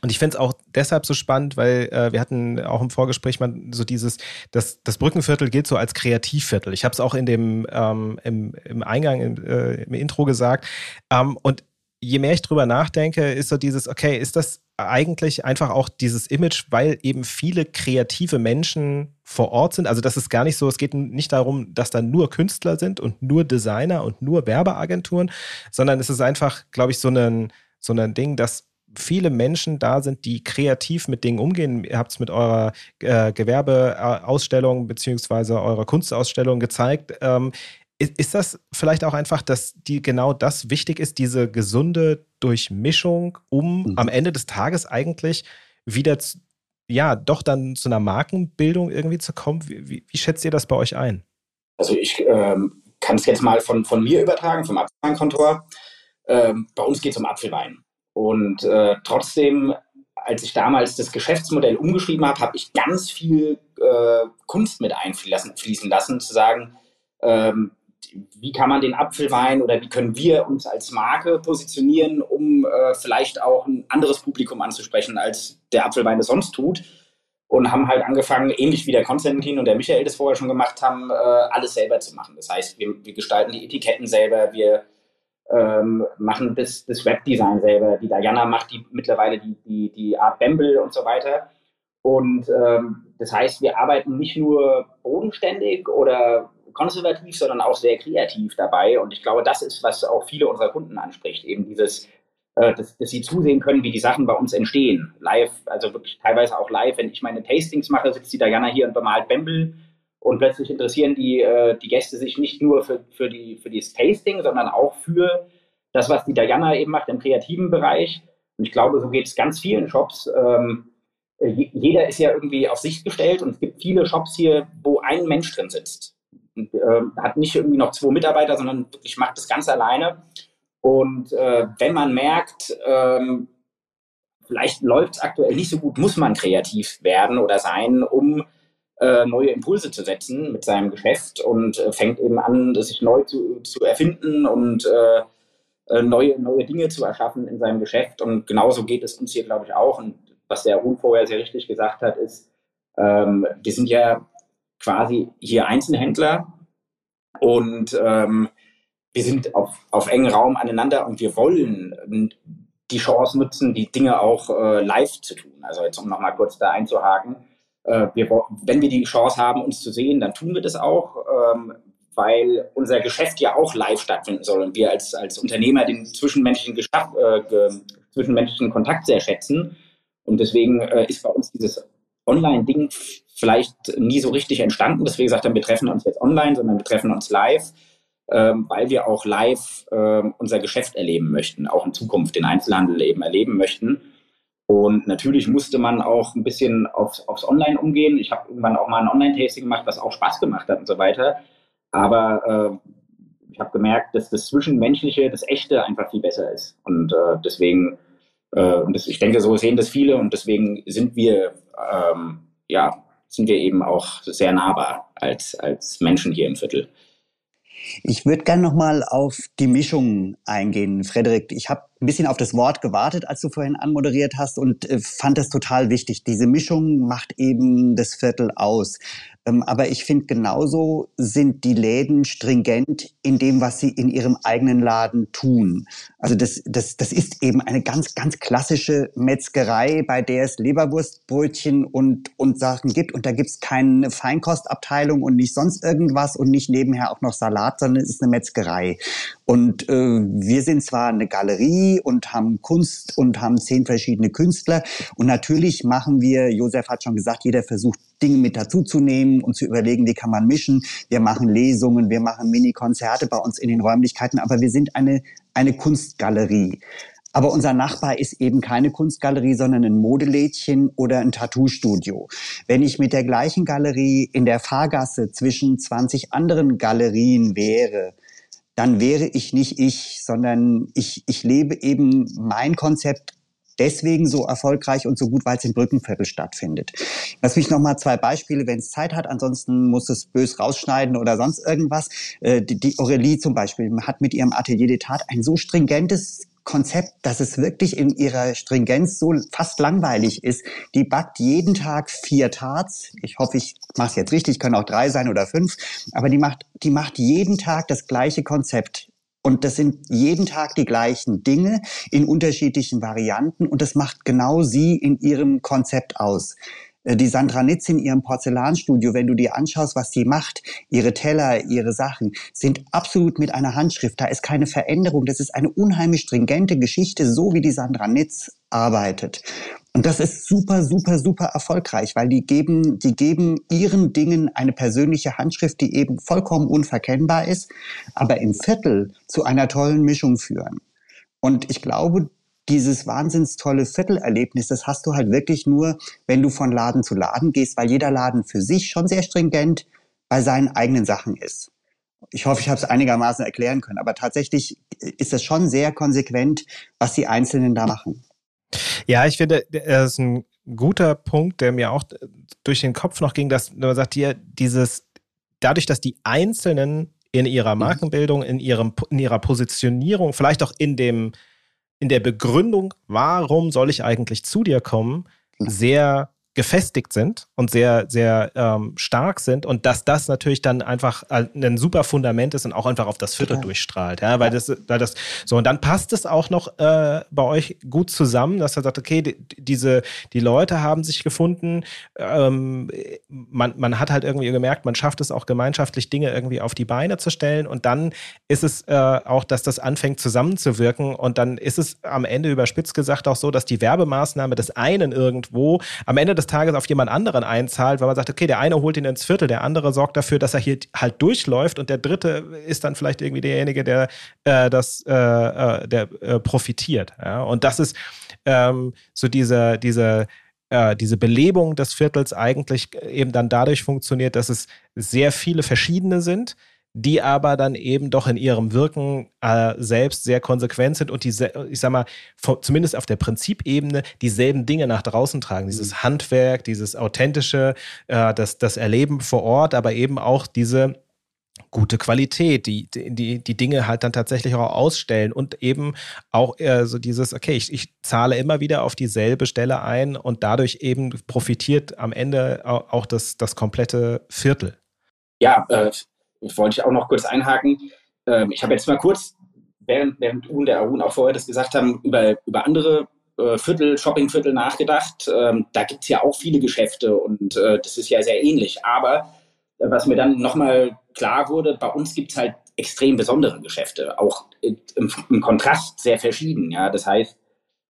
und ich finde es auch deshalb so spannend, weil äh, wir hatten auch im Vorgespräch mal so dieses, das, das Brückenviertel gilt so als Kreativviertel. Ich habe es auch in dem ähm, im, im Eingang, im, äh, im Intro gesagt. Ähm, und je mehr ich drüber nachdenke, ist so dieses, okay, ist das eigentlich einfach auch dieses Image, weil eben viele kreative Menschen vor Ort sind. Also das ist gar nicht so, es geht nicht darum, dass da nur Künstler sind und nur Designer und nur Werbeagenturen, sondern es ist einfach, glaube ich, so ein, so ein Ding, dass viele Menschen da sind, die kreativ mit Dingen umgehen. Ihr habt es mit eurer äh, Gewerbeausstellung beziehungsweise eurer Kunstausstellung gezeigt. Ähm, ist, ist, das vielleicht auch einfach, dass die genau das wichtig ist, diese gesunde Durchmischung, um mhm. am Ende des Tages eigentlich wieder zu, ja, doch dann zu einer Markenbildung irgendwie zu kommen? Wie, wie, wie schätzt ihr das bei euch ein? Also ich ähm, kann es jetzt mal von, von mir übertragen, vom Apfelweinkontor. Ähm, bei uns geht es um Apfelwein. Und äh, trotzdem, als ich damals das Geschäftsmodell umgeschrieben habe, habe ich ganz viel äh, Kunst mit einfließen lassen, zu sagen, ähm, wie kann man den Apfelwein oder wie können wir uns als Marke positionieren, um äh, vielleicht auch ein anderes Publikum anzusprechen, als der Apfelwein es sonst tut. Und haben halt angefangen, ähnlich wie der Konstantin und der Michael das vorher schon gemacht haben, äh, alles selber zu machen. Das heißt, wir, wir gestalten die Etiketten selber, wir ähm, machen das, das Webdesign selber. Die Diana macht die mittlerweile die, die, die Art Bamble und so weiter. Und ähm, das heißt, wir arbeiten nicht nur bodenständig oder konservativ, sondern auch sehr kreativ dabei. Und ich glaube, das ist, was auch viele unserer Kunden anspricht. Eben dieses, äh, dass, dass sie zusehen können, wie die Sachen bei uns entstehen. Live, also wirklich teilweise auch live. Wenn ich meine Tastings mache, sitzt die Diana hier und bemalt Bamble. Und plötzlich interessieren die, äh, die Gäste sich nicht nur für, für, die, für dieses Tasting, sondern auch für das, was die Diana eben macht im kreativen Bereich. Und ich glaube, so geht es ganz vielen Shops. Ähm, äh, jeder ist ja irgendwie auf sich gestellt und es gibt viele Shops hier, wo ein Mensch drin sitzt. Und, äh, hat nicht irgendwie noch zwei Mitarbeiter, sondern wirklich macht das ganz alleine. Und äh, wenn man merkt, ähm, vielleicht läuft es aktuell nicht so gut, muss man kreativ werden oder sein, um äh, neue Impulse zu setzen mit seinem Geschäft und äh, fängt eben an, sich neu zu, zu erfinden und äh, neue, neue Dinge zu erschaffen in seinem Geschäft. Und genauso geht es uns hier, glaube ich, auch. Und was der Ruhn vorher sehr richtig gesagt hat, ist, ähm, wir sind ja quasi hier Einzelhändler und ähm, wir sind auf, auf engen Raum aneinander und wir wollen die Chance nutzen, die Dinge auch äh, live zu tun. Also jetzt um nochmal kurz da einzuhaken. Äh, wir, wenn wir die Chance haben, uns zu sehen, dann tun wir das auch, ähm, weil unser Geschäft ja auch live stattfinden soll und wir als, als Unternehmer den zwischenmenschlichen, Geschaff, äh, zwischenmenschlichen Kontakt sehr schätzen. Und deswegen äh, ist bei uns dieses Online-Ding vielleicht nie so richtig entstanden, dass wir gesagt haben, wir treffen uns jetzt online, sondern wir treffen uns live, ähm, weil wir auch live äh, unser Geschäft erleben möchten, auch in Zukunft den Einzelhandel eben erleben möchten. Und natürlich musste man auch ein bisschen aufs, aufs Online umgehen. Ich habe irgendwann auch mal ein Online-Tasting gemacht, was auch Spaß gemacht hat und so weiter. Aber äh, ich habe gemerkt, dass das Zwischenmenschliche, das Echte einfach viel besser ist. Und äh, deswegen äh, und das, ich denke, so sehen das viele und deswegen sind wir, ähm, ja, sind wir eben auch sehr nahbar als, als Menschen hier im Viertel. Ich würde gerne nochmal auf die Mischung eingehen, Frederik. Ich habe ein bisschen auf das Wort gewartet, als du vorhin anmoderiert hast und äh, fand das total wichtig. Diese Mischung macht eben das Viertel aus. Ähm, aber ich finde, genauso sind die Läden stringent in dem, was sie in ihrem eigenen Laden tun. Also das, das, das ist eben eine ganz, ganz klassische Metzgerei, bei der es Leberwurstbrötchen und, und Sachen gibt. Und da gibt's keine Feinkostabteilung und nicht sonst irgendwas und nicht nebenher auch noch Salat, sondern es ist eine Metzgerei. Und äh, wir sind zwar eine Galerie und haben Kunst und haben zehn verschiedene Künstler. Und natürlich machen wir, Josef hat schon gesagt, jeder versucht Dinge mit dazuzunehmen und zu überlegen, wie kann man mischen. Wir machen Lesungen, wir machen Mini-Konzerte bei uns in den Räumlichkeiten, aber wir sind eine, eine Kunstgalerie. Aber unser Nachbar ist eben keine Kunstgalerie, sondern ein Modelädchen oder ein Tattoo-Studio. Wenn ich mit der gleichen Galerie in der Fahrgasse zwischen 20 anderen Galerien wäre, dann wäre ich nicht ich, sondern ich, ich lebe eben mein Konzept deswegen so erfolgreich und so gut, weil es im Brückenviertel stattfindet. Lass mich noch mal zwei Beispiele, wenn es Zeit hat. Ansonsten muss es bös rausschneiden oder sonst irgendwas. Äh, die, die Aurelie zum Beispiel hat mit ihrem Atelier d'Etat ein so stringentes Konzept, dass es wirklich in ihrer Stringenz so fast langweilig ist. Die backt jeden Tag vier Tarts. Ich hoffe, ich mache es jetzt richtig, können auch drei sein oder fünf. Aber die macht, die macht jeden Tag das gleiche Konzept. Und das sind jeden Tag die gleichen Dinge in unterschiedlichen Varianten. Und das macht genau sie in ihrem Konzept aus. Äh, die Sandra Nitz in ihrem Porzellanstudio, wenn du dir anschaust, was sie macht, ihre Teller, ihre Sachen, sind absolut mit einer Handschrift. Da ist keine Veränderung. Das ist eine unheimlich stringente Geschichte, so wie die Sandra Nitz arbeitet. Und das ist super, super, super erfolgreich, weil die geben, die geben ihren Dingen eine persönliche Handschrift, die eben vollkommen unverkennbar ist, aber im Viertel zu einer tollen Mischung führen. Und ich glaube, dieses wahnsinns tolle Viertelerlebnis, das hast du halt wirklich nur, wenn du von Laden zu Laden gehst, weil jeder Laden für sich schon sehr stringent bei seinen eigenen Sachen ist. Ich hoffe, ich habe es einigermaßen erklären können, aber tatsächlich ist es schon sehr konsequent, was die Einzelnen da machen. Ja, ich finde, das ist ein guter Punkt, der mir auch durch den Kopf noch ging, dass man sagt, hier dieses, dadurch, dass die Einzelnen in ihrer mhm. Markenbildung, in, ihrem, in ihrer Positionierung, vielleicht auch in, dem, in der Begründung, warum soll ich eigentlich zu dir kommen, sehr gefestigt sind und sehr, sehr ähm, stark sind und dass das natürlich dann einfach ein super Fundament ist und auch einfach auf das Viertel ja. durchstrahlt. Ja, weil das, weil das, so, und dann passt es auch noch äh, bei euch gut zusammen, dass er sagt, okay, die, diese, die Leute haben sich gefunden, ähm, man, man hat halt irgendwie gemerkt, man schafft es auch gemeinschaftlich, Dinge irgendwie auf die Beine zu stellen und dann ist es äh, auch, dass das anfängt zusammenzuwirken und dann ist es am Ende überspitzt gesagt auch so, dass die Werbemaßnahme des einen irgendwo am Ende des des Tages auf jemand anderen einzahlt, weil man sagt, okay, der eine holt ihn ins Viertel, der andere sorgt dafür, dass er hier halt durchläuft und der dritte ist dann vielleicht irgendwie derjenige, der äh, das äh, äh, der äh, profitiert. Ja? Und das ist ähm, so diese, diese äh, diese Belebung des Viertels eigentlich eben dann dadurch funktioniert, dass es sehr viele verschiedene sind, die aber dann eben doch in ihrem Wirken äh, selbst sehr konsequent sind und die, ich sag mal, zumindest auf der Prinzipebene dieselben Dinge nach draußen tragen. Dieses mhm. Handwerk, dieses authentische, äh, das, das Erleben vor Ort, aber eben auch diese gute Qualität, die, die, die Dinge halt dann tatsächlich auch ausstellen und eben auch äh, so dieses, okay, ich, ich zahle immer wieder auf dieselbe Stelle ein und dadurch eben profitiert am Ende auch das, das komplette Viertel. Ja, äh, wollte ich auch noch kurz einhaken. Ähm, ich habe jetzt mal kurz, während, während und der Arun auch vorher das gesagt haben, über, über andere äh, Viertel, Shoppingviertel nachgedacht. Ähm, da gibt es ja auch viele Geschäfte und äh, das ist ja sehr ähnlich. Aber äh, was mir dann nochmal klar wurde, bei uns gibt es halt extrem besondere Geschäfte, auch im, im, Kontrast sehr verschieden. Ja? Das heißt,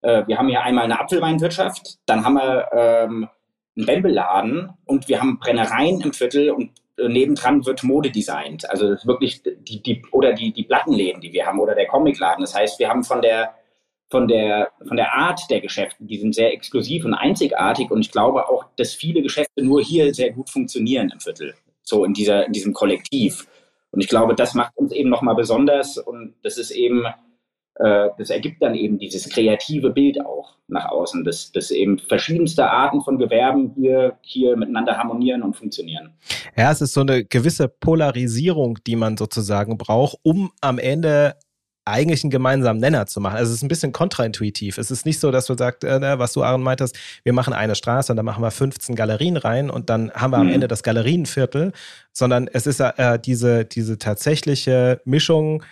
äh, wir haben hier einmal eine Apfelweinwirtschaft, dann haben wir ähm, einen Bämbelladen und wir haben Brennereien im Viertel und nebendran wird Mode designt. Also wirklich die, die oder die, die Plattenläden, die wir haben, oder der Comicladen. Das heißt, wir haben von der von der, von der Art der Geschäfte, die sind sehr exklusiv und einzigartig und ich glaube auch, dass viele Geschäfte nur hier sehr gut funktionieren im Viertel, so in, dieser, in diesem Kollektiv. Und ich glaube, das macht uns eben nochmal besonders und das ist eben äh, das ergibt dann eben dieses kreative Bild auch nach außen, dass, dass eben verschiedenste Arten von Gewerben hier, hier miteinander harmonieren und funktionieren. Ja, es ist so eine gewisse Polarisierung, die man sozusagen braucht, um am Ende eigentlich einen gemeinsamen Nenner zu machen. Also es ist ein bisschen kontraintuitiv. Es ist nicht so, dass du sagst, äh, was du Aaron meintest, wir machen eine Straße und dann machen wir 15 Galerien rein und dann haben wir mhm. am Ende das Galerienviertel, sondern es ist äh, diese, diese tatsächliche Mischung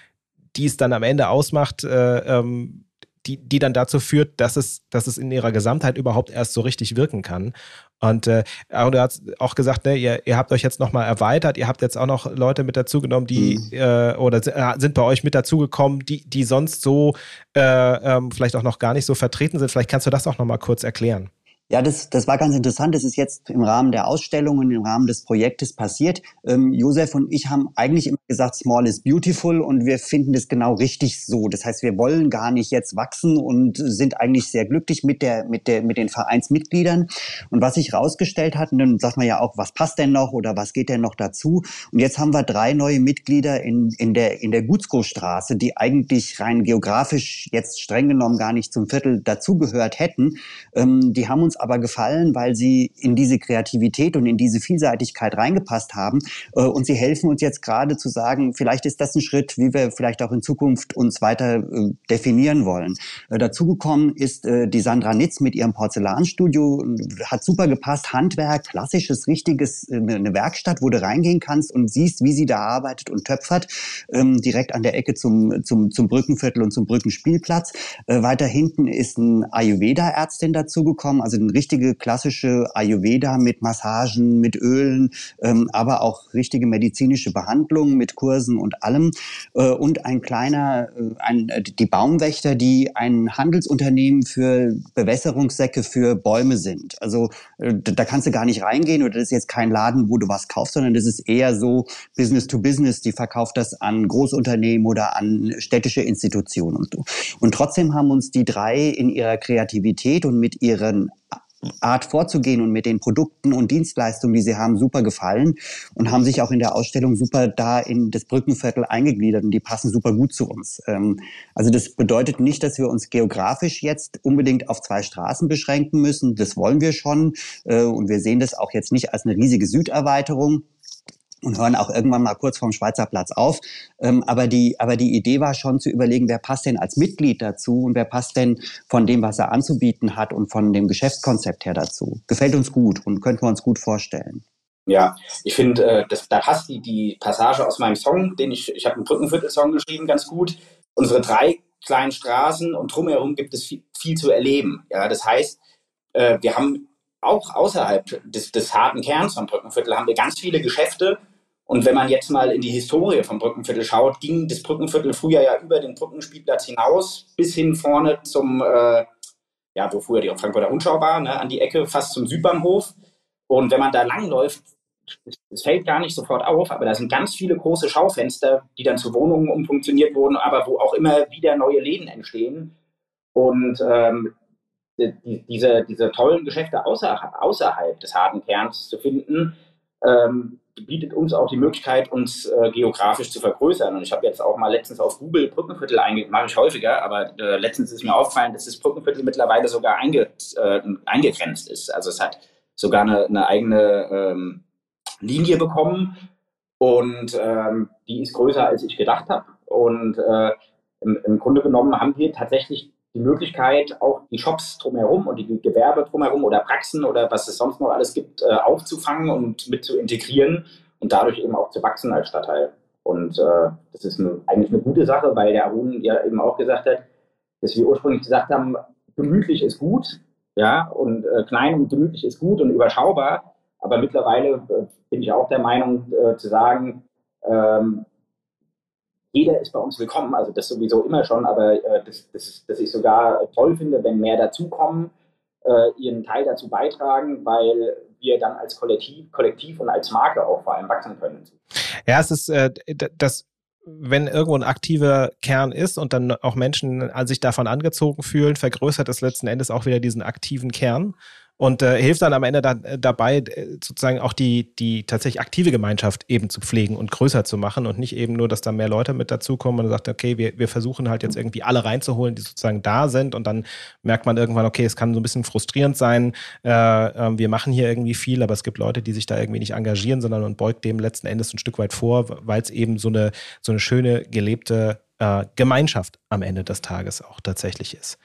die es dann am Ende ausmacht, äh, ähm, die, die dann dazu führt, dass es, dass es in ihrer Gesamtheit überhaupt erst so richtig wirken kann. Und äh, du hast auch gesagt, ne, ihr, ihr habt euch jetzt nochmal erweitert, ihr habt jetzt auch noch Leute mit dazugenommen, die mhm. äh, oder äh, sind bei euch mit dazugekommen, die, die sonst so äh, ähm, vielleicht auch noch gar nicht so vertreten sind. Vielleicht kannst du das auch nochmal kurz erklären. Ja, das, das war ganz interessant. Das ist jetzt im Rahmen der Ausstellung und im Rahmen des Projektes passiert. Ähm, Josef und ich haben eigentlich immer gesagt, small is beautiful und wir finden das genau richtig so. Das heißt, wir wollen gar nicht jetzt wachsen und sind eigentlich sehr glücklich mit der, mit der, mit den Vereinsmitgliedern. Und was sich rausgestellt hat, und dann sagt man ja auch, was passt denn noch oder was geht denn noch dazu? Und jetzt haben wir drei neue Mitglieder in, in der, in der Gutskostraße, die eigentlich rein geografisch jetzt streng genommen gar nicht zum Viertel dazugehört hätten. Ähm, die haben uns aber gefallen, weil sie in diese Kreativität und in diese Vielseitigkeit reingepasst haben. Äh, und sie helfen uns jetzt gerade zu sagen, vielleicht ist das ein Schritt, wie wir vielleicht auch in Zukunft uns weiter äh, definieren wollen. Äh, dazugekommen ist die Sandra Nitz mit ihrem Porzellanstudio, hat super gepasst, Handwerk, klassisches, richtiges, eine Werkstatt, wo du reingehen kannst und siehst, wie sie da arbeitet und töpfert, ähm, direkt an der Ecke zum, zum, zum Brückenviertel und zum Brückenspielplatz. Weiter hinten ist ein Ayurveda-Ärztin dazugekommen, also richtige klassische Ayurveda mit Massagen, mit Ölen, ähm, aber auch richtige medizinische Behandlungen mit Kursen und allem. Äh, und ein kleiner, äh, ein, äh, die Baumwächter, die ein Handelsunternehmen für Bewässerungssäcke für Bäume sind. Also äh, da kannst du gar nicht reingehen oder das ist jetzt kein Laden, wo du was kaufst, sondern das ist eher so Business to Business. Die verkauft das an Großunternehmen oder an städtische Institutionen und so. Und trotzdem haben uns die drei in ihrer Kreativität und mit ihren Art vorzugehen und mit den Produkten und Dienstleistungen, die sie haben, super gefallen und haben sich auch in der Ausstellung super da in das Brückenviertel eingegliedert und die passen super gut zu uns. Ähm, also das bedeutet nicht, dass wir uns geografisch jetzt unbedingt auf zwei Straßen beschränken müssen. Das wollen wir schon äh, und wir sehen das auch jetzt nicht als eine riesige Süderweiterung. Und hören auch irgendwann mal kurz vorm Schweizer Platz auf. Ähm, aber, die, aber die Idee war schon zu überlegen, wer passt denn als Mitglied dazu und wer passt denn von dem, was er anzubieten hat und von dem Geschäftskonzept her dazu. Gefällt uns gut und könnten wir uns gut vorstellen. Ja, ich finde, äh, da passt die, die Passage aus meinem Song, den ich, ich habe einen Brückenviertel-Song geschrieben, ganz gut. Unsere drei kleinen Straßen und drumherum gibt es viel, viel zu erleben. Ja, das heißt, äh, wir haben auch außerhalb des, des harten Kerns vom Brückenviertel haben wir ganz viele Geschäfte, und wenn man jetzt mal in die Historie vom Brückenviertel schaut, ging das Brückenviertel früher ja über den Brückenspielplatz hinaus bis hin vorne zum, äh, ja, wo früher die Frankfurter Rundschau war, ne, an die Ecke, fast zum Südbahnhof. Und wenn man da langläuft, es fällt gar nicht sofort auf, aber da sind ganz viele große Schaufenster, die dann zu Wohnungen umfunktioniert wurden, aber wo auch immer wieder neue Läden entstehen. Und ähm, die, diese, diese tollen Geschäfte außer, außerhalb des harten Kerns zu finden, ähm, bietet uns auch die Möglichkeit, uns äh, geografisch zu vergrößern. Und ich habe jetzt auch mal letztens auf Google Brückenviertel eingegeben, mache ich häufiger, aber äh, letztens ist mir aufgefallen, dass das Brückenviertel mittlerweile sogar einge, äh, eingegrenzt ist. Also es hat sogar eine, eine eigene ähm, Linie bekommen und ähm, die ist größer, als ich gedacht habe. Und äh, im, im Grunde genommen haben wir tatsächlich die Möglichkeit, auch die Shops drumherum und die Gewerbe drumherum oder Praxen oder was es sonst noch alles gibt, äh, aufzufangen und mit zu integrieren und dadurch eben auch zu wachsen als Stadtteil. Und äh, das ist eine, eigentlich eine gute Sache, weil der Arun ja eben auch gesagt hat, dass wir ursprünglich gesagt haben, gemütlich ist gut, ja, und äh, klein und gemütlich ist gut und überschaubar. Aber mittlerweile äh, bin ich auch der Meinung äh, zu sagen, ähm, jeder ist bei uns willkommen, also das sowieso immer schon, aber äh, das, das, das ich sogar toll finde, wenn mehr dazukommen, äh, ihren Teil dazu beitragen, weil wir dann als Kollektiv, Kollektiv und als Marke auch vor allem wachsen können. Ja, es ist äh, das wenn irgendwo ein aktiver Kern ist und dann auch Menschen sich davon angezogen fühlen, vergrößert es letzten Endes auch wieder diesen aktiven Kern und äh, hilft dann am Ende da, äh, dabei, äh, sozusagen auch die, die tatsächlich aktive Gemeinschaft eben zu pflegen und größer zu machen und nicht eben nur, dass da mehr Leute mit dazukommen und sagt, okay, wir, wir versuchen halt jetzt irgendwie alle reinzuholen, die sozusagen da sind und dann merkt man irgendwann, okay, es kann so ein bisschen frustrierend sein, äh, äh, wir machen hier irgendwie viel, aber es gibt Leute, die sich da irgendwie nicht engagieren, sondern man beugt dem letzten Endes ein Stück weit vor, weil es eben so eine, so eine schöne, gelebte äh, Gemeinschaft am Ende des Tages auch tatsächlich ist.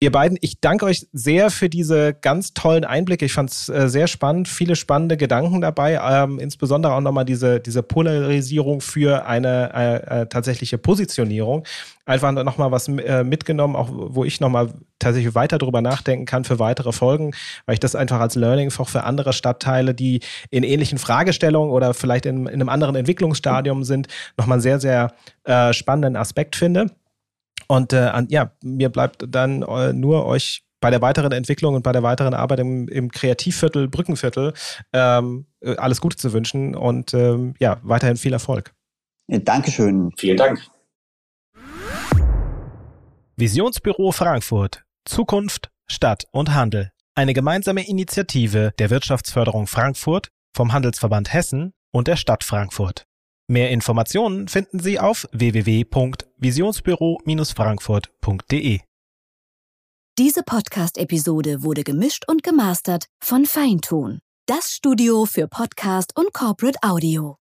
Ihr beiden, ich danke euch sehr für diese ganz tollen Einblicke. Ich fand es äh, sehr spannend, viele spannende Gedanken dabei, ähm, insbesondere auch nochmal diese, diese Polarisierung für eine äh, äh, tatsächliche Positionierung. Einfach nochmal was äh, mitgenommen, auch wo ich nochmal tatsächlich weiter drüber nachdenken kann für weitere Folgen, weil ich das einfach als Learning auch für andere Stadtteile, die in ähnlichen Fragestellungen oder vielleicht in, in einem anderen Entwicklungsstadium sind, nochmal einen sehr, sehr äh, spannenden Aspekt finde. Und äh, ja, mir bleibt dann äh, nur euch bei der weiteren Entwicklung und bei der weiteren Arbeit im, im Kreativviertel, Brückenviertel ähm, äh, alles Gute zu wünschen und ähm, ja, weiterhin viel Erfolg. Dankeschön. Vielen Dank. Visionsbüro Frankfurt. Zukunft, Stadt und Handel. Eine gemeinsame Initiative der Wirtschaftsförderung Frankfurt, vom Handelsverband Hessen und der Stadt Frankfurt. Mehr Informationen finden Sie auf www.visionsbüro-frankfurt.de. Diese Podcast-Episode wurde gemischt und gemastert von Feintun, das Studio für Podcast und Corporate Audio.